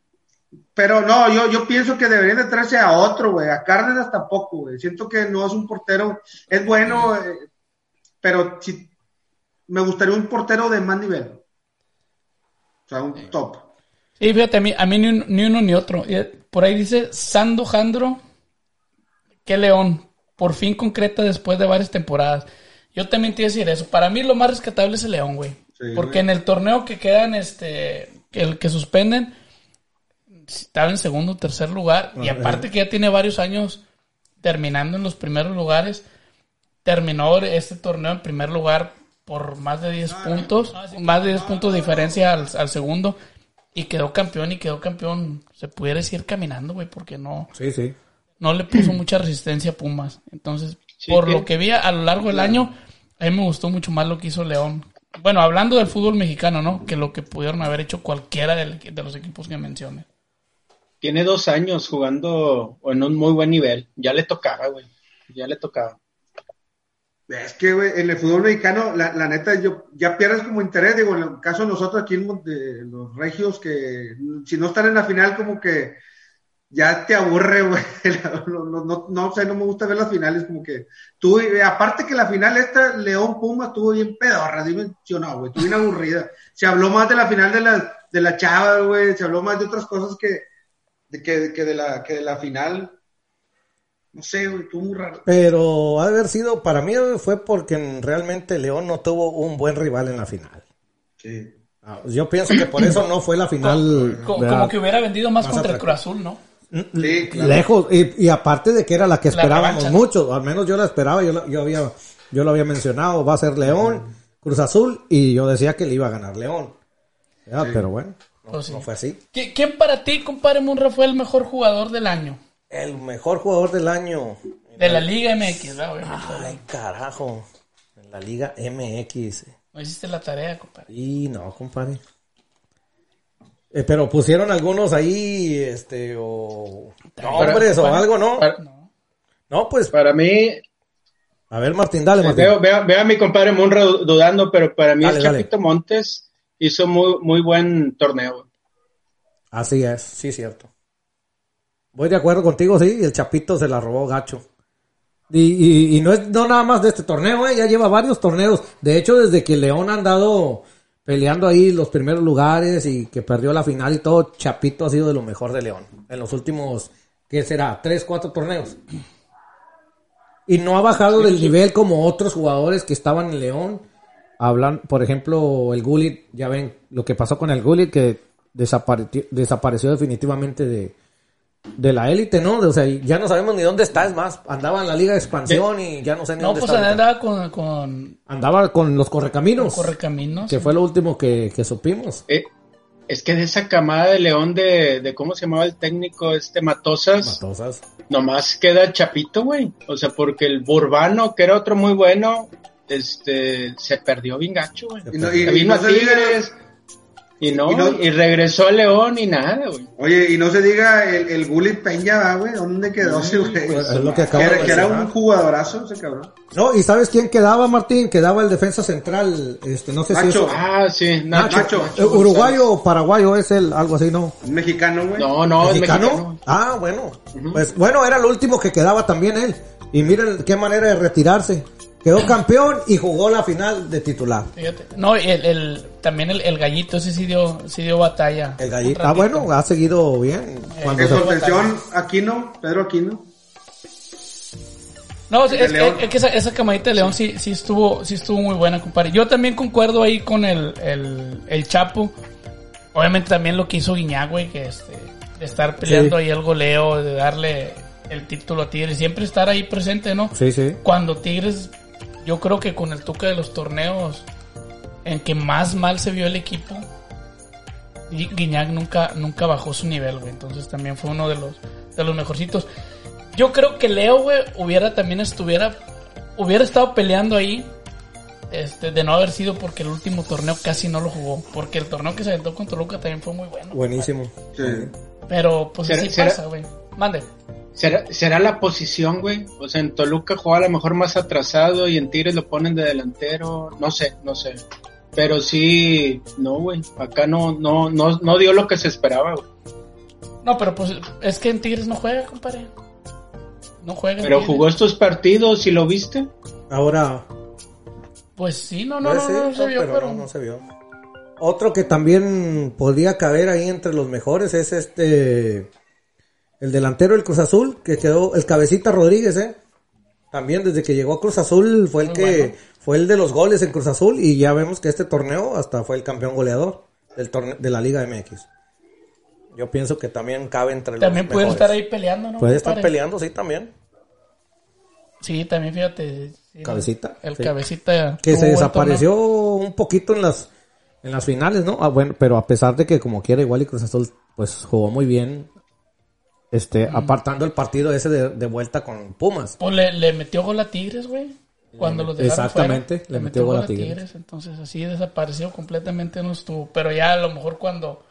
pero no, yo, yo pienso que deberían de traerse a otro, güey, a Cárdenas tampoco, güey. Siento que no es un portero, es bueno, eh, pero si, me gustaría un portero de más nivel. O sea, un top. Sí, fíjate, a mí, a mí ni, un- ni uno ni otro. Y, eh, Por ahí dice Sando Jandro, que León, por fin concreta después de varias temporadas. Yo también te iba a decir eso. Para mí lo más rescatable es el León, güey. Sí, Porque güey. en el torneo que quedan, este, el que suspenden, estaba en segundo o tercer lugar. Y aparte que ya tiene varios años terminando en los primeros lugares, terminó este torneo en primer lugar por más de 10 puntos, más de 10 puntos de diferencia al, al segundo. Y quedó campeón y quedó campeón, se pudiera decir caminando, güey, porque no, Sí, sí. no le puso mucha resistencia a Pumas. Entonces, Sí, por que- lo que vi a, lo largo del año, a mí me gustó mucho más lo que hizo León. Bueno, hablando del fútbol mexicano, ¿no? Que lo que pudieron haber hecho cualquiera de los equipos que mencioné. Tiene dos años jugando en un muy buen nivel. Ya le tocaba, güey. Ya le tocaba. Es que, güey, en el fútbol mexicano, la, la neta, yo ya pierdes como interés. Digo, en el caso de nosotros aquí, de los regios, que si no están en la final, como que ya te aburre, güey. No, no, no, no sé, no me gusta ver las finales, como que tú, eh, aparte que la final esta, León Puma, estuvo bien pedorra, dimensionado, güey, estuvo bien aburrida. Se habló más de la final de la, de la chava, güey, se habló más de otras cosas que de, que, que de, la, que de la final. No sé, güey, estuvo muy raro. Pero ha de haber sido, para mí fue porque realmente León no tuvo un buen rival en la final. Sí. Ah, Yo pienso que por eso no fue la final. Como que hubiera vendido más, Más contra el Cruz. Azul, ¿no? Sí, claro. Lejos. Y, y aparte de que era la que esperábamos mucho, al menos yo la esperaba, yo, la- yo había, yo lo había mencionado, va a ser León, Cruz Azul, y yo decía que le iba a ganar León. Ya, Pero bueno, no, Pues sí. no fue así. ¿Qui- ¿Quién para ti, compadre Munra, fue el mejor jugador del año? El mejor jugador del año. De la Liga MX, ¿verdad? Ay, carajo. En la Liga MX. No hiciste la tarea, compadre. Y no, compadre. Eh, pero pusieron algunos ahí, este, o nombres o Para- algo, ¿no? Para, No, pues, para mí, a ver, Martín, dale, Martín. veo, veo, veo a mi compadre Munra du- dudando, pero para mí Dale, el dale. Chapito Montes hizo muy, muy buen torneo. Así es. Sí, cierto. Voy de acuerdo contigo, sí, el Chapito se la robó gacho. Y, y, y no es no nada más de este torneo, eh, ya lleva varios torneos. De hecho, desde que León ha andado peleando ahí los primeros lugares y que perdió la final y todo, Chapito ha sido de lo mejor de León. En los últimos, ¿qué será? ¿Tres, cuatro torneos? Y no ha bajado del nivel como otros jugadores que estaban en León. Hablan, por ejemplo, el Gullit, ya ven lo que pasó con el Gullit, que desapareció, desapareció definitivamente de, de la élite, ¿no? O sea, ya no sabemos ni dónde está, es más, andaba en la Liga de Expansión y ya no sé ni No, dónde pues está. andaba con, con Andaba con los correcaminos, Correcaminos. que fue lo último que, que supimos. Eh, Es que de esa camada de León de, de ¿cómo se llamaba el técnico? Este Matosas. Matosas. Nomás queda Chapito, güey. O sea, porque el Burbano, que era otro muy bueno, este, se perdió bien gacho, güey. Y no- y- no a Tigres. Y no, Y no- y regresó a León y nada, güey. Oye, y no se diga el, el Gullit Peña, ¿va, güey. ¿Dónde quedó ese güey? pues, es lo que Que acabo de que era un jugadorazo ese cabrón. No, ¿y sabes quién quedaba, Martín? Quedaba el defensa central, este, no sé si Nacho. es... Ah, sí, Nacho, Nacho. eh, uruguayo o paraguayo es el, algo así, ¿no? Mexicano, güey. No, no, es ¿Mexicano? mexicano. Ah, bueno. Pues bueno, era lo último que quedaba también él. Y miren qué manera de retirarse. Quedó campeón y jugó la final de titular. Fíjate. No, el, el, también el, el gallito, ese sí dio, sí dio batalla. El gallito. Ah, bueno, ha seguido bien. Cuando En se- Aquino, Pedro Aquino. No, es, es- que esa, esa camadita de León sí, sí estuvo, sí estuvo muy buena, compadre. Yo también concuerdo ahí con el, el, el Chapo. Obviamente también lo que hizo Guiñac, güey, que este, de estar peleando Sí. ahí el goleo, de darle el título a Tigres, siempre estar ahí presente, ¿no? Sí, sí. Cuando Tigres, yo creo que con el toque de los torneos en que más mal se vio el equipo, Gui- Guiñac nunca, nunca bajó su nivel, güey. Entonces también fue uno de los, de los mejorcitos. Yo creo que Leo, güey, hubiera también estuviera, hubiera estado peleando ahí, este, de no haber sido porque el último torneo casi no lo jugó. Porque el torneo que se aventó con Toluca también fue muy bueno. Buenísimo. Sí. Pero pues ¿Será- así pasa, güey. Mande. ¿Será, será la posición, güey? O sea, en Toluca jugaba a lo mejor más atrasado y en Tigres lo ponen de delantero. No sé, no sé. Pero sí, no, güey. Acá no, no, no, no dio lo que se esperaba, güey. No, pero pues es que en Tigres no juega, compadre. No juega. Pero jugó estos partidos y lo viste. Ahora, Pues sí, no, no, Pues no, sí, no, se vio, pero... no, no se vio. Otro que también podría caber ahí entre los mejores es este el delantero del Cruz Azul que quedó el cabecita Rodríguez, eh. También desde que llegó a Cruz Azul fue el Muy que bueno. fue el de los goles en Cruz Azul y ya vemos que este torneo hasta fue el campeón goleador del torneo de la Liga MX. Yo pienso que también cabe entre También los puede mejores. estar ahí peleando, ¿no? Puede estar peleando, sí, también. Sí, también fíjate. Cabecita, El sí. cabecita. que se desapareció un poquito en las en las finales, ¿no? Ah, bueno, pero a pesar de que como quiera igual y Cruz Azul pues jugó muy bien este apartando el partido ese de, de vuelta con Pumas. Pues le, le metió gol a Tigres, güey. Cuando los Exactamente, fuera, le metió gol a Tigres. Entonces así desapareció completamente, no estuvo. Pero ya a lo mejor cuando...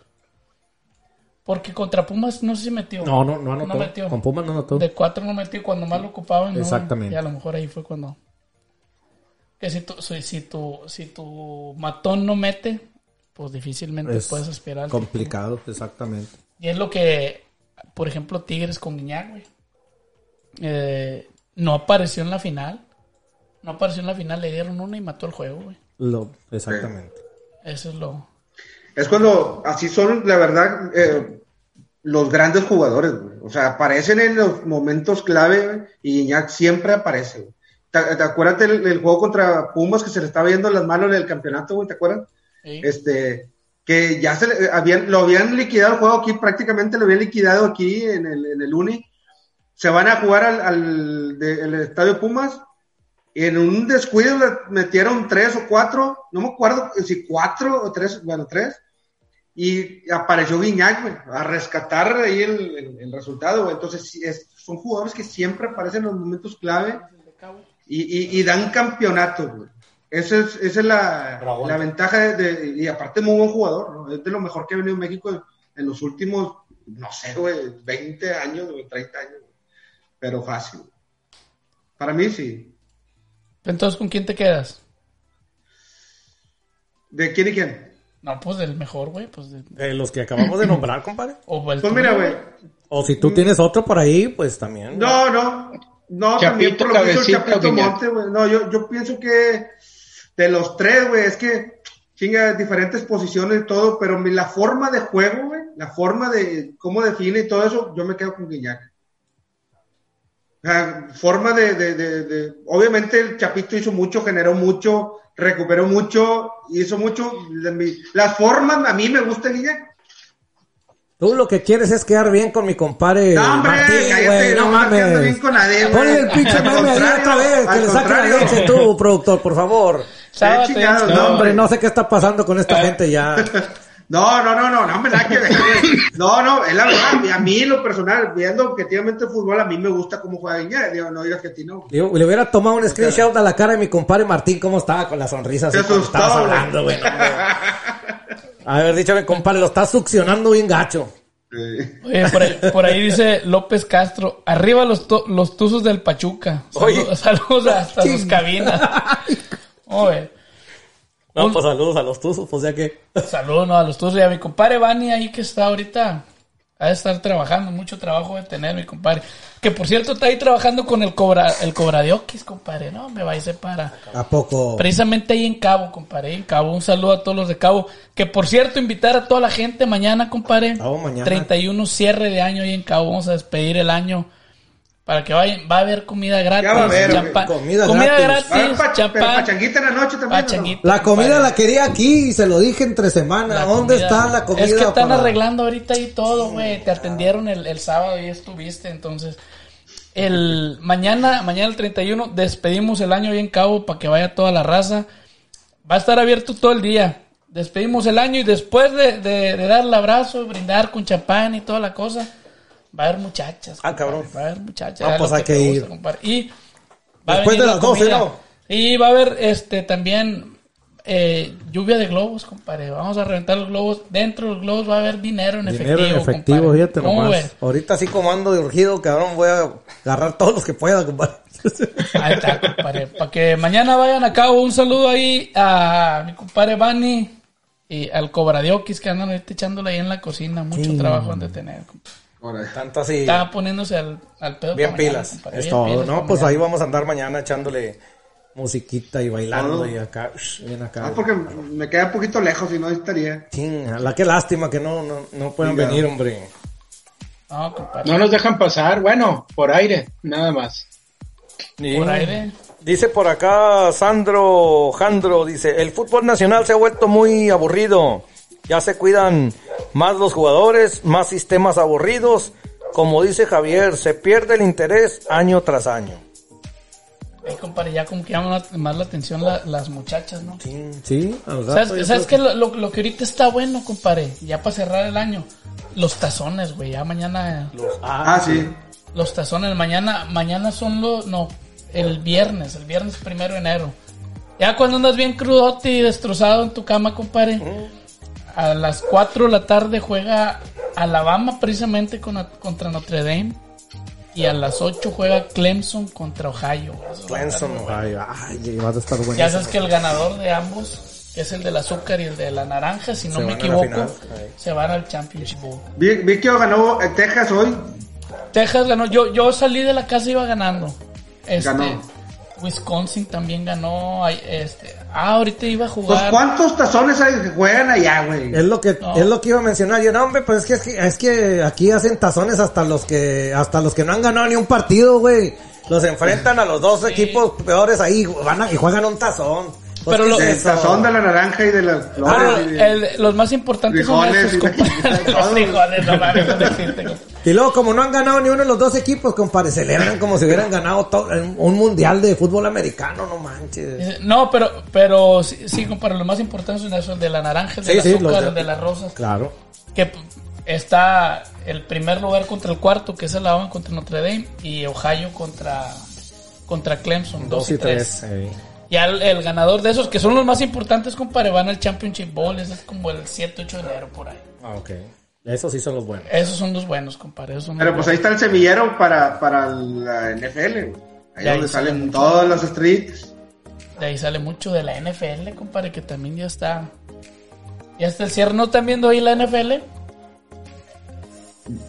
Porque contra Pumas no sé si metió. No, no, no anotó. metió. Con Pumas no anotó. De cuatro no metió cuando más lo ocupaban. ¿no? Exactamente. Y a lo mejor ahí fue cuando... Que si tu, si, tu, si tu matón no mete, pues difícilmente Es puedes aspirar. complicado, exactamente. Y es lo que, por ejemplo, Tigres con Guiñac, güey. Eh, no apareció en la final. No apareció en la final, le dieron una y mató el juego, güey. Lo, exactamente. Eso es lo... Es cuando así son, la verdad, eh, los grandes jugadores, güey. O sea, aparecen en los momentos clave, güey, y Iñak siempre aparece, güey. ¿Te, te acuerdas del, del juego contra Pumas que se le estaba viendo las manos en el campeonato, güey? ¿Te acuerdas? Sí. Este, que ya se le- habían, lo habían liquidado el juego aquí, prácticamente lo habían liquidado aquí en el, en el Uni. Se van a jugar al, al de- el estadio Pumas. En un descuido le metieron tres o cuatro, no me acuerdo si cuatro o tres, bueno, tres. Y apareció Guiñac, güey, a rescatar ahí el, el- el resultado, güey. Entonces, es- son jugadores que siempre aparecen en los momentos clave y, y, y dan campeonatos, güey. Esa es, esa es la, ventaja de, de- y aparte muy buen jugador, ¿no? Es de lo mejor que ha venido en México en, en los últimos, no sé, güey, 20 años, güey, 30 años, güey. pero fácil. Para mí sí. Entonces, ¿con quién te quedas? ¿De quién y quién? No, pues del mejor, güey. Pues de- De los que acabamos de nombrar, compadre. o el Pues mira, güey. O si tú tienes otro por ahí, pues también. No, no. No, Chapito, también por lo que hizo el Chapito. Monte, güey. No, yo, yo pienso que de los tres, güey, es que chinga diferentes posiciones y todo, pero mi- la forma de juego, güey, la forma de cómo define y todo eso, yo me quedo con Guiñac. O sea, forma de, de, de, de- obviamente el Chapito hizo mucho, generó mucho, recuperó mucho, hizo mucho. Las formas, a mí me gusta Guiñac. Tú lo que quieres es quedar bien con mi compadre No, hombre, Martín, cállate, güey, no bien con nadie. Ponle el pinche meme ahí otra vez, que le saque la leche tú, productor, por favor. No, hombre, no sé qué está pasando con esta gente ya. No, no, no, no, no me da que ver. No, no, es la verdad. A mí, en lo personal, viendo objetivamente el fútbol, a mí me gusta cómo juega Guiñac. Digo, no digas que a ti no. Digo, le hubiera tomado un screenshot a la cara de mi compadre Martín, cómo estaba con la sonrisa así Se asustó, hablando, güey. Haber dicho mi compadre, lo está succionando bien gacho. Eh, Oye, por ahí, por ahí dice López Castro, arriba los, to- los tuzos del Pachuca. Oye. Saludos, saludos hasta sus cabinas. Oye, No, pues saludos a los tuzos, pues ya que. saludos no, a los tuzos y a mi compadre Vani ahí que está ahorita. Ha de estar trabajando, mucho trabajo de tener mi compadre. Que por cierto está ahí trabajando con el cobra, el cobra de Oquis, compadre. No, me va se para. ¿A poco? Precisamente ahí en Cabo, compadre, ahí en Cabo. Un saludo a todos los de Cabo. Que por cierto, invitar a toda la gente mañana, compadre. Cabo, mañana. 31 cierre de año ahí en Cabo. Vamos a despedir el año. Para que vayan. Va a haber comida gratis. Ya va a haber, champán- comida comida gratis. gratis. Pa- en la noche también. La comida la quería aquí y se lo dije entre semana. La ¿Dónde comida. está la comida? Es que están para- arreglando ahorita ahí todo, güey. Te atendieron el, el sábado y estuviste, entonces. El mañana, mañana el 31, despedimos el año ahí en Cabo para que vaya toda la raza. Va a estar abierto todo el día. Despedimos el año y después de, de, de dar el abrazo, brindar con champán y toda la cosa, va a haber muchachas. Ah, cabrón. Va a haber muchachas. Ah, es pues hay que ir. compadre. Y va a Después venir de la las 12, comida. ¿no? Y va a haber este también eh, lluvia de globos, compadre. Vamos a reventar los globos. Dentro de los globos va a haber dinero en efectivo. Dinero en efectivo, compadre. fíjate ¿Cómo nomás. ves? Ahorita así como ando de urgido, cabrón, voy a agarrar todos los que pueda, compadre. Ahí está, compadre. Para que mañana vayan a cabo, un saludo ahí a mi compadre Bani y al Cobradioquis que andan echándole ahí en la cocina. Mucho trabajo han de tener. compadre. Tanto así. Está poniéndose al, al pedo. Bien mañana, pilas. compadre, Es bien todo, pilas ¿no? Pues mañana. ahí vamos a andar mañana echándole musiquita y bailando Todo. y acá, shh, bien acá. Ah, porque me queda un poquito lejos y no estaría. Chinga, la que lástima que no, no, no puedan venir, hombre. No. No nos dejan pasar, bueno, por aire, nada más. Por aire. Dice por acá Sandro Jandro, dice, el fútbol nacional se ha vuelto muy aburrido. Ya se cuidan más los jugadores, más sistemas aburridos. Como dice Javier, se pierde el interés año tras año. Ahí, compadre, ya como que llaman la- más la atención la- las muchachas, ¿no? Sí, al rato ¿Sabes, ¿sabes qué? Lo, lo- lo que ahorita está bueno, compadre, ya para cerrar el año, los tazones, güey, ya mañana, Ah, sí. los tazones, mañana, mañana son los, no, el viernes, el viernes primero de enero. Ya cuando andas bien crudote y destrozado en tu cama, compadre, a las 4 de la tarde juega Alabama precisamente con- contra Notre Dame. Y a las 8 juega Clemson contra Ohio. Clemson, bueno. Ay, a estar bueno. Ya sabes que el ganador de ambos, que es el del azúcar y el de la naranja, si no Se me equivoco, se van al Championship Bowl. Vi, vi que ganó eh, Texas hoy. Texas ganó, yo, yo salí de la casa y iba ganando. Este, Ganó. Wisconsin también ganó. ay, Este, ah, ahorita iba a Pues, jugar. ¿cuántos tazones hay que juegan allá, güey? Es lo que No. es lo que iba a mencionar yo, no hombre, pues es que, es que es que aquí hacen tazones hasta los que hasta los que no han ganado ni un partido, güey. Los enfrentan a los dos equipos peores ahí, van a- y juegan un tazón. Pues, Pero ¿qué lo- El eso? tazón de la naranja y de las Ah, flores. y de- el- los más importantes son Frijoles esos, y de-. Los frijoles, no mames, no. Y luego como no han ganado ni uno de los dos equipos, compadre, celebran como si hubieran ganado todo, un mundial de fútbol americano, no manches. Dice, No, pero, pero sí, sí, compadre, los más importantes son esos, el de la naranja, Sí, sí, azúcar, los de- el de las rosas. Claro. que está el primer lugar contra el cuarto, que es el Alabama contra Notre Dame, y Ohio contra, contra Clemson, 2 y 3. Ya el, el ganador de esos, que son los más importantes, compadre, van al Championship Bowl, ese es como el 7-8 de enero por ahí. Ah, ok. Esos sí son los buenos. Esos son los buenos, compadre. Esos son Pero pues ahí está el semillero para, para la NFL. Ahí ahí donde sale salen mucho. todos los streets. De ahí sale mucho de la NFL, compadre, que también ya está. Ya está el cierre. ¿No están viendo ahí la NFL?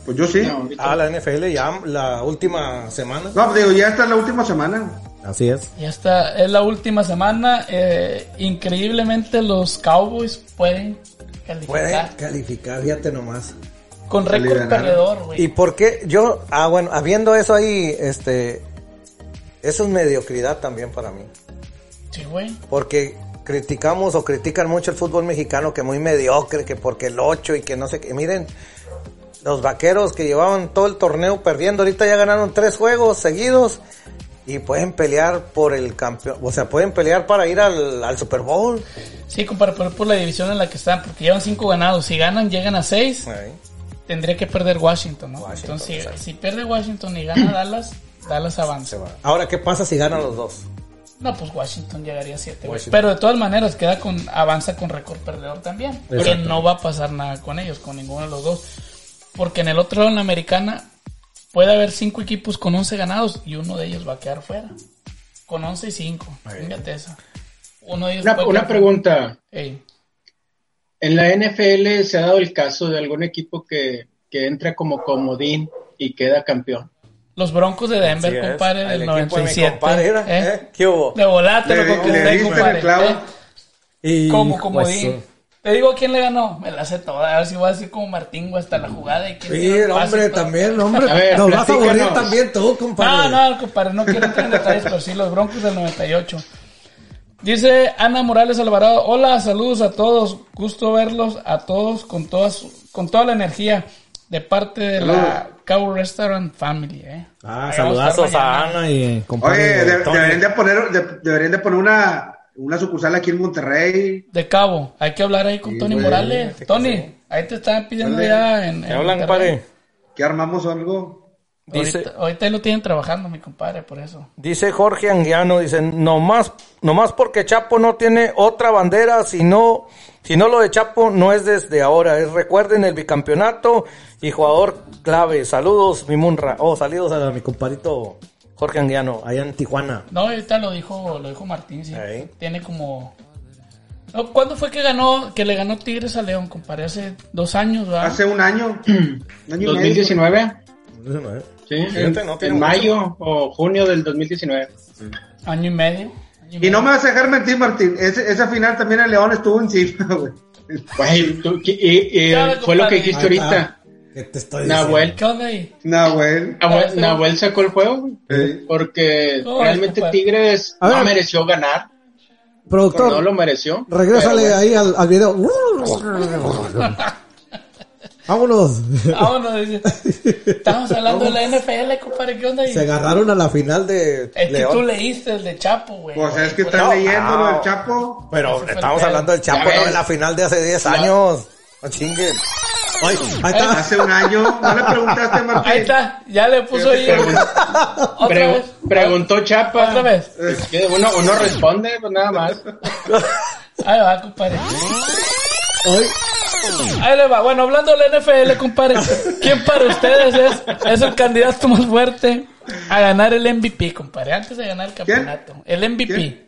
Pues yo sí. No, No, Ah, la NFL ya la última semana. pues digo, ya está la última semana. Así es. Ya está, es la última semana. eh, increíblemente los Cowboys pueden calificar Pueden. Calificar, fíjate nomás. con récord perdedor, ¿Y güey. por qué? Yo, ah, bueno, habiendo eso ahí, este, eso es mediocridad también para mí. Sí, güey. Porque criticamos o critican mucho el fútbol mexicano que muy mediocre, que porque el 8 y que no sé qué. Miren, los vaqueros que llevaban todo el torneo perdiendo, ahorita ya ganaron tres juegos seguidos y pueden pelear por el campeón, o sea, pueden pelear para ir al, al Super Bowl. Sí, compadre, por, por la división en la que están, porque llevan cinco ganados. Si ganan, llegan a seis. Ahí. Tendría que perder Washington, ¿no? Washington, Entonces, si, si pierde Washington y gana Dallas, Dallas avanza. Ahora, ¿qué pasa si ganan los dos? No, pues Washington llegaría a 7. Washington. Pero de todas maneras queda con avanza con récord perdedor también. Que Exacto. no va a pasar nada con ellos, con ninguno de los dos. Porque en el otro lado, en la americana, puede haber cinco equipos con 11 ganados y uno de ellos va a quedar fuera. Con 11 y 5. Fíjate eso. Uno de ellos Una, una pregunta. Ey. En la NFL se ha dado el caso de algún equipo que, que entra como comodín y queda campeón. Los Broncos de Denver, es. compadre, El del equipo de mi 97. compadre, era, ¿eh? ¿eh? ¿Qué hubo? De volate Le- lo le conquisté, diste en el compadre. clavo. ¿eh? Y, Como comodín. pues, Te digo quién le ganó. Me la sé toda. A ver si voy a decir como Martín güey, hasta la jugada. Y quién Sí, el hombre, también, hombre. A ver, Nos vas a aburrir platícanos. también tú, compadre. No, no, compadre, no quiero entrar en detalles, pero sí, los Broncos del 98. Dice Ana Morales Alvarado, hola, saludos a todos, gusto verlos a todos con todas, con toda la energía de parte de la Cow Restaurant Family, eh. Ah, Ahí a saludazos a. Ana y Oye, compadre. de- Tony. deberían de poner, de- deberían de poner una, una sucursal aquí en Monterrey. De Cabo, hay que hablar ahí con Sí, Tony güey, Morales. Tony, ahí te están pidiendo ya en, ¿Qué en hablan, Monterrey. compadre? ¿Qué armamos o algo? Dice, Ahorita, ahorita ahí lo tienen trabajando, mi compadre, por eso. dice Jorge Anguiano, dice, nomás, nomás porque Chapo no tiene otra bandera, sino, si no lo de Chapo no es desde ahora, es recuerden el bicampeonato y jugador clave. Saludos, mi Munra. Oh, saludos a mi compadrito Jorge Anguiano, allá en Tijuana. No, ahorita lo dijo, lo dijo Martín, sí. Ahí. Tiene como... No, ¿Cuándo fue que ganó, que le ganó Tigres a León, compadre? Hace dos años, ¿verdad? Hace un año. un año y medio. 2019, ¿eh? sí, en, Fíjate, no en mucho. mayo o junio del 2019. Año y medio. año Y no me vas a dejar mentir, Martín. Ese- esa final también el León estuvo encima, güey. Güey, tú- y, y- Ya, fue lo que compadre. dijiste ahorita. ¿Qué te estoy diciendo? Nahuel, ¿Qué onda ahí? Nahuel. Nahuel, Nahuel sacó el juego, güey, Sí. porque No, realmente. Tigres A no ver. mereció ganar, Productor, no lo mereció. regrésale pero ahí al, al video. Vámonos. Vámonos, dice. Estamos hablando de la NFL, compadre, ¿qué onda ahí? Se agarraron a la final de Es que León. tú leíste el de Chapo, güey. Pues es que Por estás No, leyendo lo ah. del Chapo. Pero estamos el hablando del Chapo, no de la final de hace 10 años. No chinguen. Ay, ahí está. Hace un año. ¿No le preguntaste, Martín? Ahí está, ya le puso ahí. Otra Pre- vez. preguntó Chapa. Otra vez. Es que uno, uno responde, pues nada más. Ahí va, compadre. Ay, Ahí le va. Bueno, hablando de la NFL, compadre, ¿quién para ustedes es, es el candidato más fuerte a ganar el MVP, compadre? Antes de ganar el campeonato. El MVP. ¿Quién?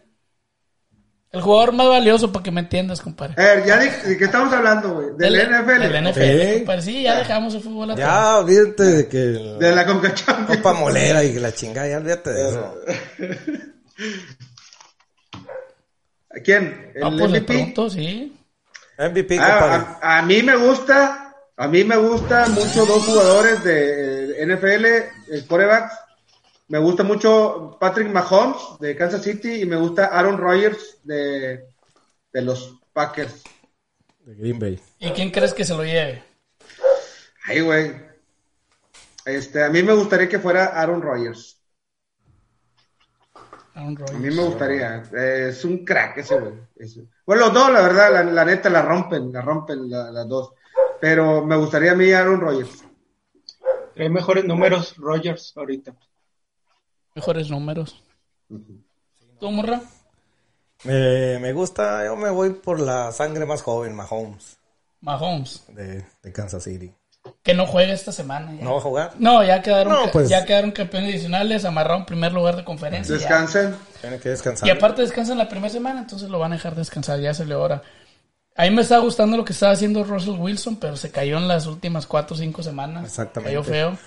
El jugador más valioso, para que me entiendas, compadre. A ver, ya dije, ¿de qué estamos hablando, güey? Del NFL. Del NFL, Sí. compadre. Sí, ya dejamos el fútbol atrás. Ya, olvídate de que De la Conca Champions. Copa Molera y la chingada, ya olvídate de eso. ¿Quién? ¿El No, pues le MVP? pregunto, sí. MVP, Ah, compadre. a, a mí me gusta, a mí me gusta mucho dos jugadores de eh, NFL, eh, quarterbacks. Me gusta mucho Patrick Mahomes de Kansas City y me gusta Aaron Rodgers de, de los Packers. de Green Bay. ¿Y quién crees que se lo lleve? Ay, güey. Este, a mí me gustaría que fuera Aaron Rodgers. Aaron A Rodgers. mí me gustaría. Eh, es un crack ese, güey. Bueno, los dos, la verdad, la, la neta, la rompen, la rompen la- las dos. Pero me gustaría a mí Aaron Rodgers. Trae mejores números Rogers ahorita. Mejores números. ¿Tú, morra? Me, me gusta, yo me voy por la sangre más joven, Mahomes, Mahomes. de, de Kansas City. Que no juega esta semana. ya. ¿No va a jugar? No, ya quedaron, No, pues. ya quedaron campeones adicionales, amarraron primer lugar de conferencia. Descansen. Tiene que descansar. Y aparte descansan la primera semana, entonces lo van a dejar descansar, ya se le hora. A mí me estaba gustando lo que estaba haciendo Russell Wilson, pero se cayó en las últimas cuatro o cinco semanas. Exactamente. Cayó feo.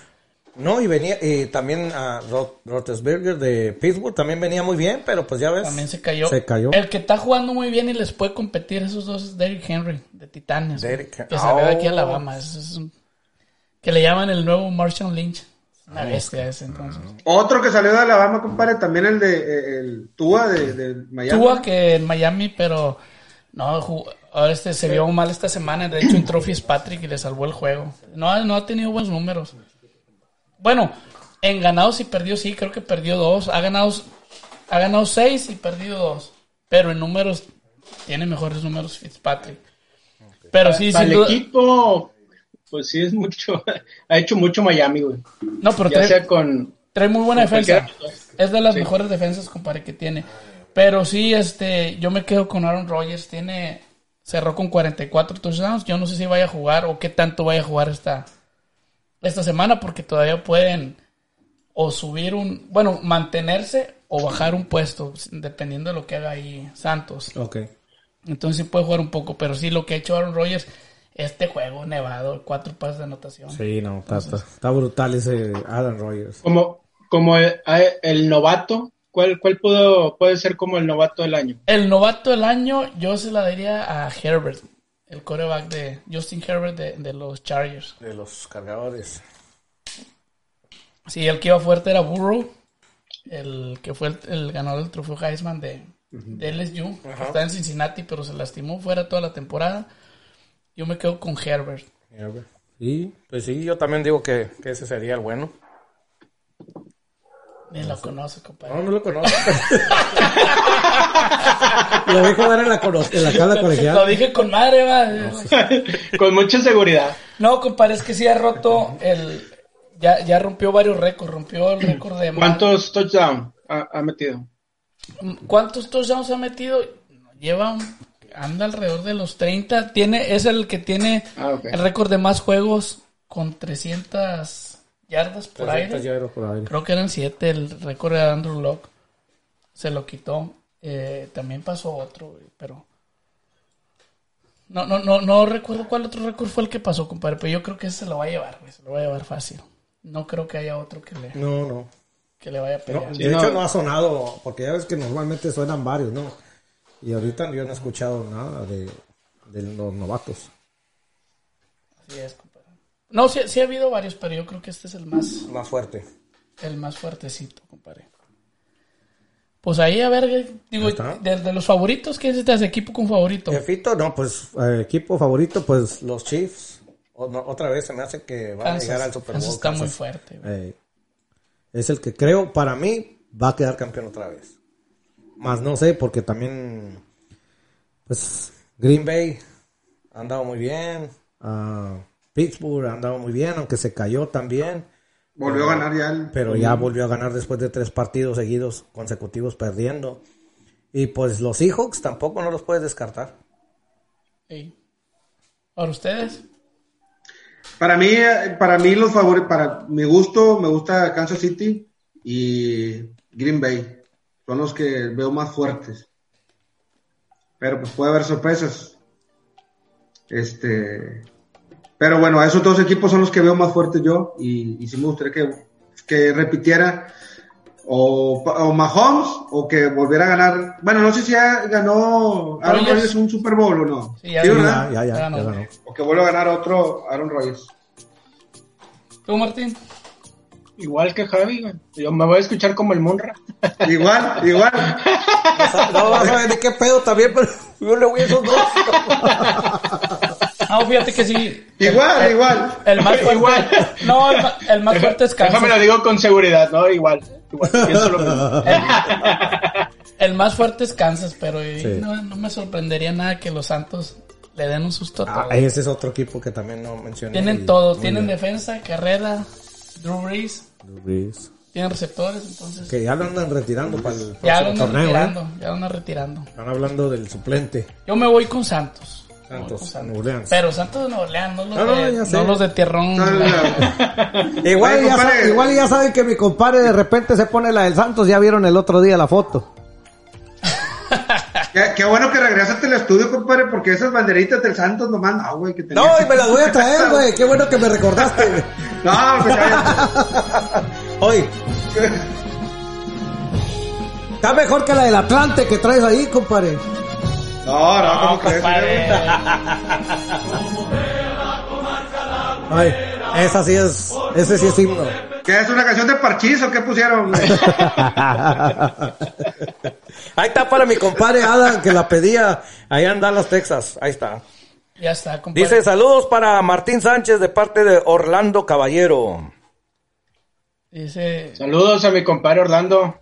No, y venía, y también a Rot- Roethlisberger de Pittsburgh también venía muy bien, pero pues ya ves. También se cayó. Se cayó. El que está jugando muy bien y les puede competir esos dos es Derrick Henry, de Titanes. Derrick- que salió de aquí a Oh. Alabama. Es, es un- que le llaman el nuevo Marshall Lynch. Una bestia ese entonces. Otro que salió de Alabama, compadre, también el de eh, el Tua de, de Miami. Tua que en Miami, pero no, jugó- ahora este se vio mal esta semana. De hecho, entró Fitzpatrick y le salvó el juego. No, ha- no ha tenido buenos números. Bueno, en ganados y perdidos, sí, creo que perdió dos. Ha ganado, ha ganado seis y perdido dos. Pero en números tiene mejores números Fitzpatrick. Pero sí, Para sin el duda- equipo, pues sí es mucho. Ha hecho mucho Miami, güey. No, pero Ya trae, sea con. trae muy buena defensa. Es de las Sí. mejores defensas, compadre, que tiene. Pero sí, este, yo me quedo con Aaron Rodgers. Tiene, cerró con 44 touchdowns. Yo no sé si vaya a jugar o qué tanto vaya a jugar esta, esta semana, porque todavía pueden o subir un, bueno, mantenerse o bajar un puesto, dependiendo de lo que haga ahí Santos. Ok. Entonces sí puede jugar un poco, pero sí lo que ha hecho Aaron Rodgers, este juego nevado, cuatro pases de anotación. Sí, no, está, está, está brutal ese Adam Rogers. Como, como el, el novato, ¿cuál, cuál pudo, puede ser como el novato del año? El novato del año, yo se la daría a Herbert, el coreback de Justin Herbert de, de los Chargers. De los cargadores. Sí, el que iba fuerte era Burrow, el que fue el, el ganador del trofeo Heisman de, de LSU. Está en Cincinnati, pero se lastimó fuera toda la temporada. Yo me quedo con Herbert. Sí, Pues sí, yo también digo que, que ese sería el bueno. Ni lo conoce, compadre. no, no lo conozco. lo vi jugar en la, en la tabla Lo colegial. dije con madre, va. con mucha seguridad. No, compadre, es que sí ha roto el... Ya, ya rompió varios récords. Rompió el récord de... ¿Cuántos touchdowns ha, ha metido? ¿Cuántos touchdowns ha metido? Lleva un- anda alrededor de los 30. Tiene, es el que tiene Ah, el récord de más juegos con 300 yardas por 300 aire. yardas por aire. Creo que eran 7 el récord de Andrew Locke. Se lo quitó. Eh, también pasó otro, güey, pero... No, no, no, no recuerdo cuál otro récord fue el que pasó, compadre, pero yo creo que ese se lo va a llevar, güey, se lo va a llevar fácil. No creo que haya otro que le, No, no. que le vaya a No, pelear. de hecho no ha sonado, porque ya ves que normalmente suenan varios, ¿no? Y ahorita yo no he escuchado nada de, de los novatos. Así es, compadre. No, sí, sí ha habido varios, pero yo creo que este es el más, Más fuerte. el más fuertecito, compadre. Pues ahí, a ver, eh, digo, de, de los favoritos, ¿qué es este equipo con favorito? Jefito, no, pues eh, equipo favorito, pues Los Chiefs. o- no, otra vez se me hace que van a llegar al Super Bowl. Kansas está muy fuerte. güey. eh, es el que creo, para mí, va a quedar campeón otra vez. Más no sé, porque también, pues, Green Bay ha andado muy bien. ah, Pittsburgh ha andado muy bien, aunque se cayó también. Volvió a ganar ya el... pero ya volvió a ganar después de tres partidos seguidos consecutivos perdiendo. Y pues los Seahawks tampoco no los puedes descartar. Sí. Ahora ustedes, Para mí, eh, para mí los favoritos, para mi gusto, me gusta Kansas City y Green Bay. Son los que veo más fuertes. Pero pues puede haber sorpresas. Este, pero bueno, a esos dos equipos son los que veo más fuertes yo y, y sí me gustaría que, que repitiera o, o Mahomes o que volviera a ganar. Bueno, no sé si ya ganó Aaron Rodgers. Un Super Bowl o no. Sí, ya Sí, ganó. ¿verdad? Ya, ya, ya, Ya ganó. ya ganó. O que vuelva a ganar otro Aaron Rodgers. tú Martín. Igual que Javi, güey. Yo me voy a escuchar como el Munra. Igual, igual. No vas a ver de qué pedo también, pero yo le voy a esos dos. No, fíjate que sí. Igual, el, igual. El más fuerte. Igual. No, el, el más fuerte es Kansas. Déjame lo digo con seguridad, ¿no? Igual. Igual. Pienso lo mismo. El más fuerte es Kansas, pero eh, Sí. no, no me sorprendería nada que los Santos le den un susto a Ah, ese es otro equipo que también no mencioné. Tienen todo, tienen bien. defensa, carrera, Drew Brees, Drew Brees. tienen receptores, entonces Que ya lo andan retirando para el ya lo próximo andan torneo. ¿eh? ya lo andan retirando. Están hablando del suplente. Yo me voy con Santos. Santos, Nueva Orleans. Pero Santos de Nueva Orleans, no los, No, no, de, no los de Tierrón. No, no, no. Igual, ya igual ya saben que mi compadre de repente se pone la del Santos. Ya vieron el otro día la foto. Qué, qué bueno que regresaste al estudio, compadre, porque esas banderitas del Santos nomás no, güey. Que No, y me las voy a traer, güey. Qué bueno que me recordaste. güey. No, pues ya. Oye. Está mejor que la del Atlante que traes ahí, compadre. No, no, ¿cómo crees? Ay, esa sí es, ese sí es himno. ¿Qué es una canción de Parchís o qué pusieron? Ahí está para mi compadre. Compadre Adam, que la pedía allá en Dallas, Texas. Ahí está. Ya está, compadre. Dice saludos para Martín Sánchez de parte de Orlando Caballero. Dice, Saludos a mi compadre Orlando.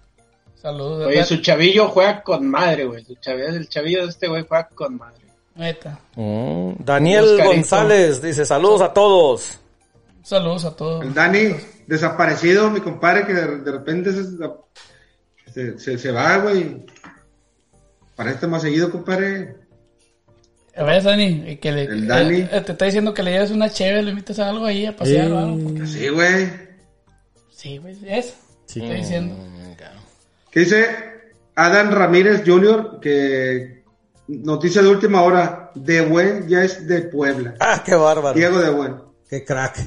Saludos. Oye, su chavillo juega con madre, güey. Su chavillo, el chavillo de este güey juega con madre. Neta. Mm, Daniel Oscarito. González dice saludos a todos. Saludos a todos. El Dani, desaparecido, mi compadre, que de, de repente se, se, se- se va, güey. Parece más seguido, compadre. A ver, Dani, y que le, El Dani. eh, eh, te está diciendo que le lleves una chévere, le invitas a algo ahí a pasear o algo. porque- Sí, güey. Sí, güey, eso. Estoy diciendo. ¿Qué dice Adam Ramírez Jr. que noticia de última hora, De Buen ya es de Puebla. Ah, qué bárbaro. Diego De Buen. Qué crack.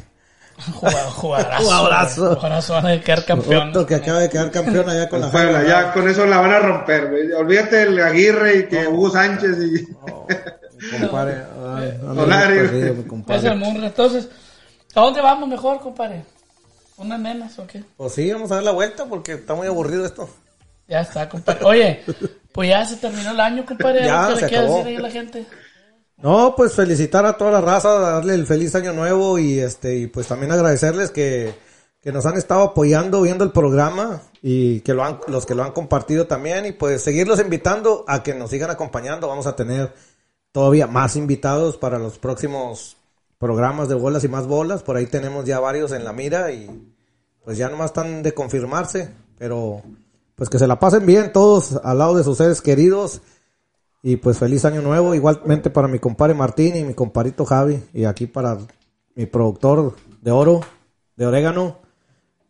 Jugadorazo. güey. Jugadorazo, van a quedar campeón. Otro que acaba de quedar campeón allá con la Puebla, ya con eso la van a romper, güey. Olvídate del Aguirre y que Hugo Sánchez y... Compadre, ay, ando Solari, bien güey. perdido, Es el. Entonces, ¿a dónde vamos mejor, compadre? ¿Unas nenas o qué? Pues sí, vamos a dar la vuelta porque está muy aburrido esto. Ya está, compadre. Oye, pues ya se terminó el año, compadre. Ya, ¿Algo que se le acabó. decir ahí a la gente? No, pues felicitar a toda la raza, darle el feliz año nuevo y este y pues también agradecerles que, que nos han estado apoyando viendo el programa y que lo han, los que lo han compartido también y pues seguirlos invitando a que nos sigan acompañando. Vamos a tener todavía más invitados para los próximos programas de bolas y más bolas. Por ahí tenemos ya varios en la mira y pues ya nomás están de confirmarse, pero pues que se la pasen bien todos al lado de sus seres queridos. Y pues feliz año nuevo, igualmente para mi compadre Martín y mi comparito Javi, y aquí para mi productor de oro, de orégano,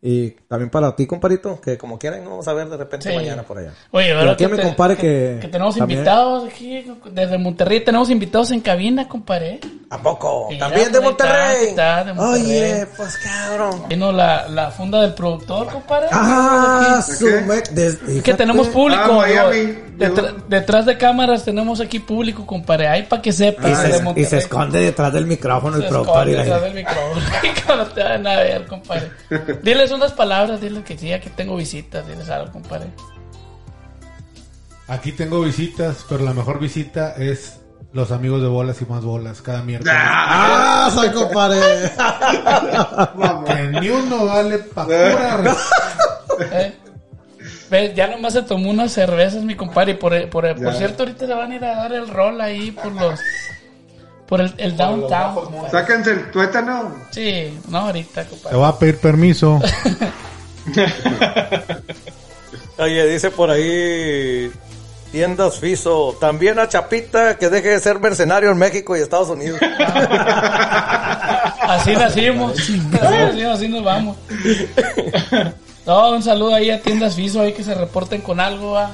y también para ti, comparito, que como quieran, no vamos a ver de repente Sí. mañana por allá. Oye, Y ¿verdad aquí a mi te- compadre que que tenemos también- invitados aquí desde Monterrey. Tenemos invitados en cabina, compadre. ¿A poco? Mira, También de pues, ahí está, Monterrey. está, de Monterrey. Oye, pues cabrón. Vino la, la funda del productor, compadre. Ah, ¿De su me- que tenemos público. Ah, detrás de cámaras tenemos aquí público, compadre. Ahí para que sepas. Y de se, y Monterrey. se esconde detrás del micrófono el Se productor. esconde y detrás del micrófono. Que no te van a ver, compadre. Diles unas palabras, diles que sí, aquí tengo visitas, diles algo, compadre. Aquí tengo visitas, pero la mejor visita es los amigos de bolas y más bolas cada miércoles. Ah, soy compadre. Que ni uno vale pa' pura. ¿Eh? Ve, Ya nomás se tomó unas cervezas, mi compadre. Y por, por, por cierto, ahorita se van a ir a dar el rol ahí por los. Por el, el downtown. Sáquense el tuétano. Sí, no ahorita, Te compadre. voy a pedir permiso. Oye, dice por ahí tiendas Fiso. También a Chapita que deje de ser mercenario en México y Estados Unidos. Así nacimos. Así nacimos, así nos vamos. No, un saludo ahí a tiendas Fiso ahí que se reporten con algo, ¿va?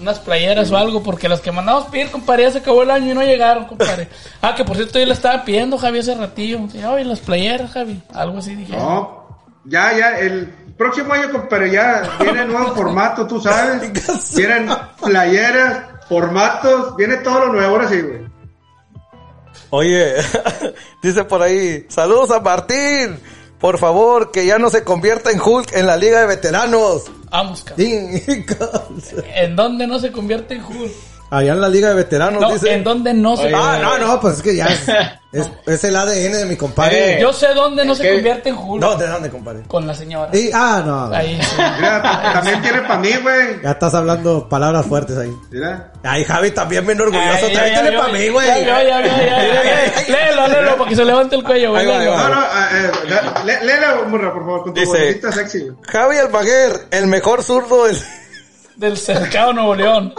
Unas playeras o algo, porque las que mandamos pedir, compadre, ya se acabó el año y no llegaron, compadre. Ah, que por cierto yo le estaba pidiendo, Javi, hace ratillo. Oye, las playeras, Javi. Algo así dije. No, ya, ya, el próximo año, compadre, ya viene nuevo formato, tú sabes. Vienen playeras, formatos, viene todo lo nuevo, ahora sí, güey. Oye, dice por ahí, saludos a Martín. Por favor, que ya no se convierta en Hulk en la liga de veteranos. Vamos, cabrón. ¿En dónde no se convierte en Hulk? Allá en la liga de veteranos No, dice. ¿en dónde no se Oye, Ah, no, no, pues es que ya es, es, es el ADN de mi compadre. Eh, Yo sé dónde no se que- convierte en Hulk. No, ¿de dónde, compadre? Con la señora. Y, ah, no. Ahí sí. Mira, también tiene para mí, güey. Ya estás hablando palabras fuertes ahí. Mira. Ay, Javi, también bien orgulloso. Ay, También ya, tiene para mí, güey. ya, ya, ya, ya, ya, ya. Léelo, léelo, para que se levante el cuello, güey. No, no, eh, lé- léelo, Murra, por favor, con tu Dice- sexy, güey. Javi Almaguer, el mejor zurdo del... Del cercado Nuevo León.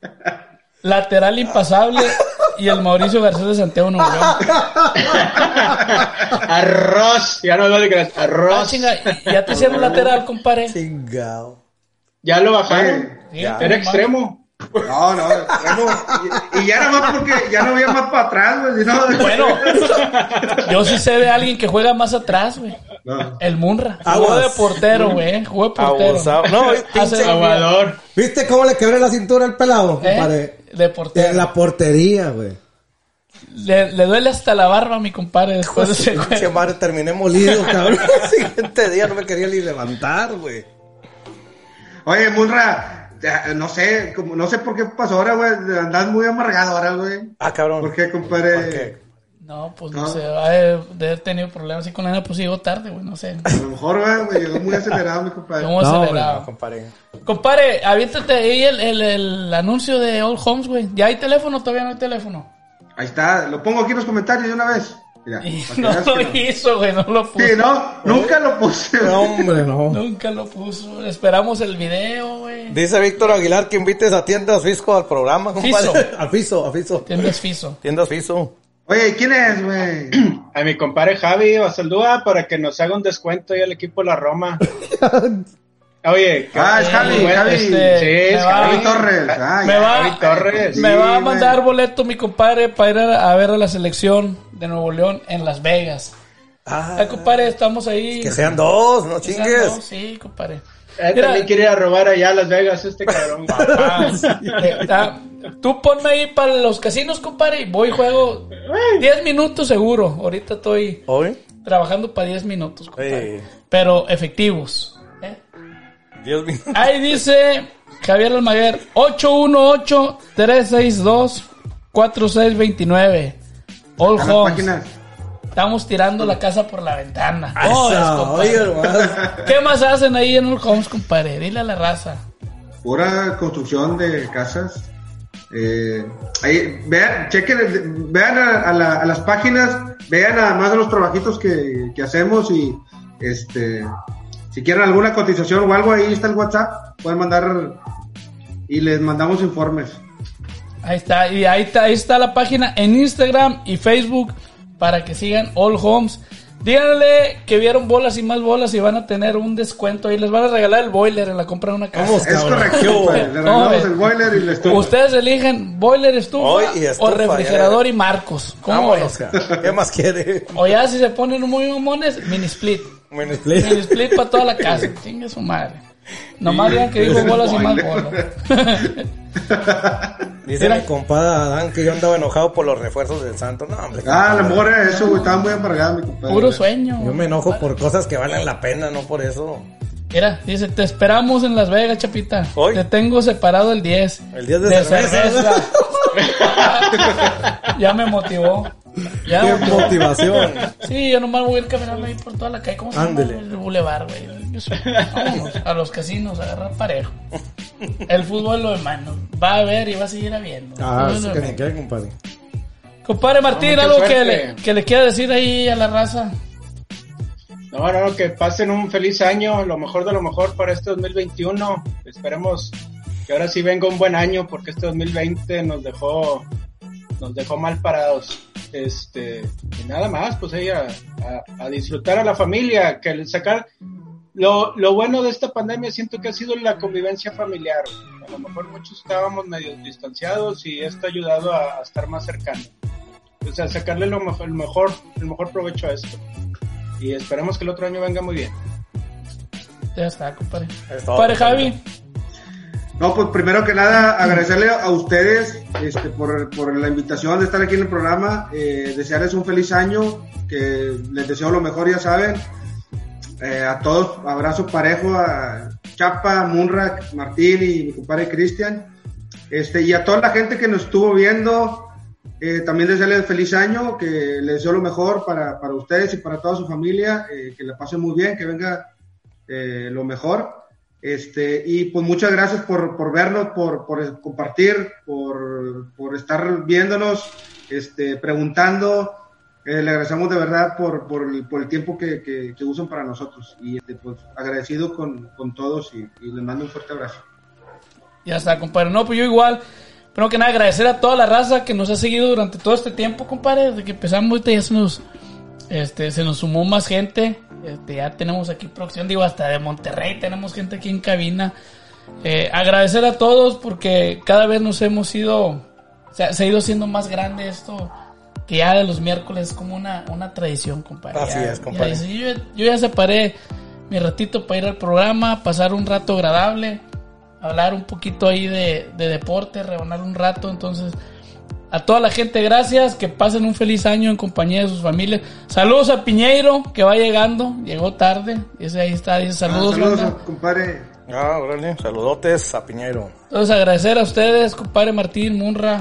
Lateral impasable y el Mauricio Garcés de Santiago Nuevo León. Arroz. Ya no lo creas. Ah, Arroz. chinga, ya te hicieron lateral, compadre. Chingao. Ya lo bajaron. Sí, Era extremo. No, no, extremo. Y, y ya nada más porque ya no había más para atrás, güey. no- Bueno, yo sí sé de alguien que juega más atrás, güey. No. El Munra. Jugó de portero, güey. Jugó de portero. Abusado. No, Salvador. ¿Viste cómo le quebré la cintura al pelado, ¿Eh? De portero. En la portería, güey. Le, le duele hasta la barba a mi compadre después de ese juego. madre, terminé molido, cabrón. El siguiente día no me quería ni levantar, güey. Oye, Munra, no sé, como, no sé por qué pasó ahora, güey. Andás muy amargado ahora, güey. Ah, cabrón. ¿Por qué, compadre? ¿Por qué? No, pues no, No. sé, de haber tenido problemas así con la nena, pues llegó tarde, güey, no sé. A lo mejor, güey, güey, llegó muy acelerado, mi compadre. ¿Cómo No, acelerado? No, compadre. Compadre, aviéntate ahí el, el, el anuncio de All Homes, güey. ¿Ya hay teléfono? Todavía no hay teléfono. Ahí está, lo pongo aquí en los comentarios de una vez. Mira, no lo no. hizo, güey, no lo puso. Sí, no, nunca lo puse. No, hombre, no. Nunca lo puso. Esperamos el video, güey. Dice Víctor Aguilar que invites a Tiendas Fisco al programa, compadre. Fiso. Afiso, afiso. Tienes fiso. Tiendas Fiso. Oye, ¿quién es, güey? A mi compadre Javi Basaldúa para que nos haga un descuento ahí al equipo de la Roma. Oye, Ah, es Javi, bueno, Javi. este, sí, me es va- Javi Javi. Torres. Ay, Me va, Javi Torres. me Sí, va a mandar boleto mi compadre para ir a, a ver a la selección de Nuevo León en Las Vegas. Ah, Ay, compadre, estamos ahí. que sean dos, no Que sean chingues. dos, Sí, compadre. Él Mira, también quiere ir a robar allá a Las Vegas este cabrón. Ah, eh, ah, tú ponme ahí para los casinos, compadre, y voy y juego 10 minutos seguro. Ahorita estoy Hoy, trabajando para 10 minutos, compadre. Pero efectivos. ¿eh? Ahí dice Javier Almaguer, 818-362-4629. All Homes. Estamos tirando la casa por la ventana. ¿Qué más hacen ahí en All Homes, compadre? Dile a la raza. Pura construcción de casas. Eh, ahí, vean, chequen, vean a, a la- a las páginas, vean además de los trabajitos que, que hacemos y este, si quieren alguna cotización o algo, ahí está el WhatsApp, pueden mandar y les mandamos informes. Ahí está, y ahí está, ahí está la página en Instagram y Facebook para que sigan All Homes. Díganle que vieron bolas y más bolas y van a tener un descuento y les van a regalar el boiler en la compra de una casa. Vamos, Es correcto, le ¿Cómo regalamos el boiler y la estufa. Ustedes eligen boiler, estufa, Hoy y estufa, o refrigerador ya. y marcos. ¿Cómo ca- ¿Qué más quiere? O ya si se ponen muy mamones, mini split. Bueno, Mini split para toda la casa. Chingue su madre. Nomás digan que dijo bolas y más bolas. Dice mi compadre Adán que yo andaba enojado por los refuerzos del Santo. No, hombre. Ah, a lo compadre. mejor era eso, güey, estaba muy amargado mi compadre. Puro sueño. Yo me enojo por cosas que valen la pena, no por eso. Mira, dice, te esperamos en Las Vegas, Chapita. ¿Hoy? Te tengo separado el 10. El 10 de cerveza. ya me motivó. Ya Qué me motivó. motivación. Sí, yo nomás voy a ir caminando ahí por toda la calle. ¿Cómo se llama Ándele. el bulevar, güey? Soy- Vámonos a los casinos, a agarrar parejo. El fútbol lo hermano. Va a ver y va a seguir habiendo. Ah, sí que lo ni de qué, compadre. Compadre Martín, algo que le, que le quiera decir ahí a la raza. No, no, que pasen un feliz año, lo mejor de lo mejor para este 2021. Esperemos que ahora sí venga un buen año porque este 2020 nos dejó nos dejó mal parados. Este, y nada más, pues ahí a, a- a disfrutar a la familia, que el sacar lo, lo bueno de esta pandemia siento que ha sido la convivencia familiar. A lo mejor muchos estábamos medio distanciados y esto ha ayudado a, a estar más cercanos. O sea, sacarle lo mejor, el mejor, el mejor provecho a esto. Y esperemos que el otro año venga muy bien. Ya está, compadre. Es todo, Compadre compadre. Javi. No, pues primero que nada agradecerle a ustedes este, por, por la invitación de estar aquí en el programa, eh, desearles un feliz año, que les deseo lo mejor, ya saben. Eh, a todos, abrazo parejo a Chapa, Munra, Martín y mi compadre Cristian. Este, y a toda la gente que nos estuvo viendo, eh, también desearles feliz año, que les deseo lo mejor para, para ustedes y para toda su familia, eh, que la pasen muy bien, que venga eh, lo mejor. Este, y pues muchas gracias por, por vernos, por, por compartir, por, por estar viéndonos, este, preguntando. Eh, le agradecemos de verdad por, por, el, por el tiempo que, que, que usan para nosotros. Y este, pues agradecido con, con todos y, y les mando un fuerte abrazo. Ya está, compadre. No, pues yo igual. Primero que nada, agradecer a toda la raza que nos ha seguido durante todo este tiempo, compadre. Desde que empezamos, ya se nos, este, se nos sumó más gente. Este, ya tenemos aquí producción, digo, hasta de Monterrey tenemos gente aquí en cabina. Eh, agradecer a todos porque cada vez nos hemos ido, se se ha ido siendo más grande esto, que ya de los miércoles es como una, una tradición, compadre. Así Ya- es, compadre. ya dice, yo, yo ya separé mi ratito para ir al programa, pasar un rato agradable, hablar un poquito ahí de, de deporte, rebanar un rato, entonces... A toda la gente, gracias. Que pasen un feliz año en compañía de sus familias. Saludos a Piñeiro, que va llegando. Llegó tarde. Ese ahí está. Dice saludos. Ah, saludos, banda. compadre. Ah, órale, saludotes a Piñero. Entonces agradecer a ustedes, compadre Martín, Munra.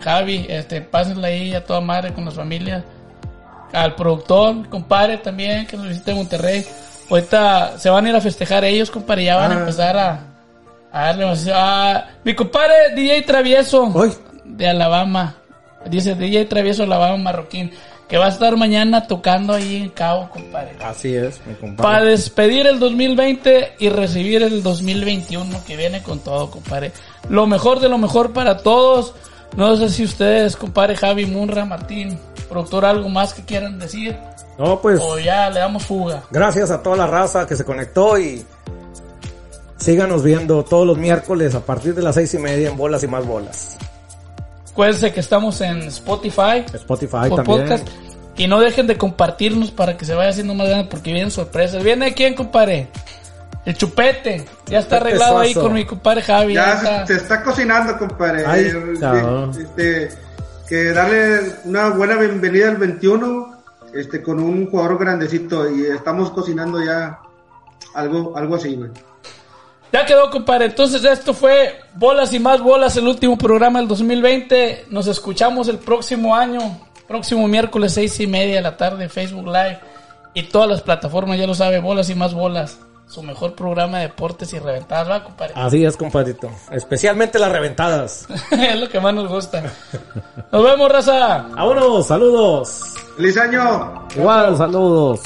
Javi, este, pásenla ahí a toda madre con las familias. Al productor, compadre también, que nos visita en Monterrey. Ahorita se van a ir a festejar ellos, compadre, ya van a Ah. empezar a, a darle más- a mi compadre DJ Travieso Uy. de Alabama. Dice DJ Travieso Alabama Marroquín, que va a estar mañana tocando ahí en Cabo, compadre. Así es, mi Para compadre. despedir el 2020 y recibir el 2021 que viene con todo, compadre. Lo mejor de lo mejor para todos. No sé si ustedes, compadre Javi Munra, Martín, productor, algo más que quieran decir. No, pues, O ya le damos fuga. Gracias a toda la raza que se conectó y síganos viendo todos los miércoles a partir de las seis y media en Bolas y Más Bolas. Acuérdense que estamos en Spotify, Spotify también. podcast. Y no dejen de compartirnos para que se vaya haciendo más grande porque vienen sorpresas. ¿Viene quién, compadre? El chupete. Ya está Chupete arreglado ahí con mi compadre Javi. ya Ya está. se, está cocinando, compadre. Ay, Eh, cabrón. este, que darle una buena bienvenida al 21 este, con un jugador grandecito y estamos cocinando ya algo, algo así, güey. Ya quedó, compadre. Entonces, esto fue Bolas y más bolas, el último programa del 2020. Nos escuchamos el próximo año, próximo miércoles, seis y media de la tarde, Facebook Live y todas las plataformas, ya lo sabe, Bolas y más bolas. Su mejor programa de deportes y reventadas, ¿va, compadre? Así es, compadrito. Especialmente las reventadas. es lo que más nos gusta. Nos vemos, raza. Vámonos, saludos. ¡Feliz año! Igual, saludos.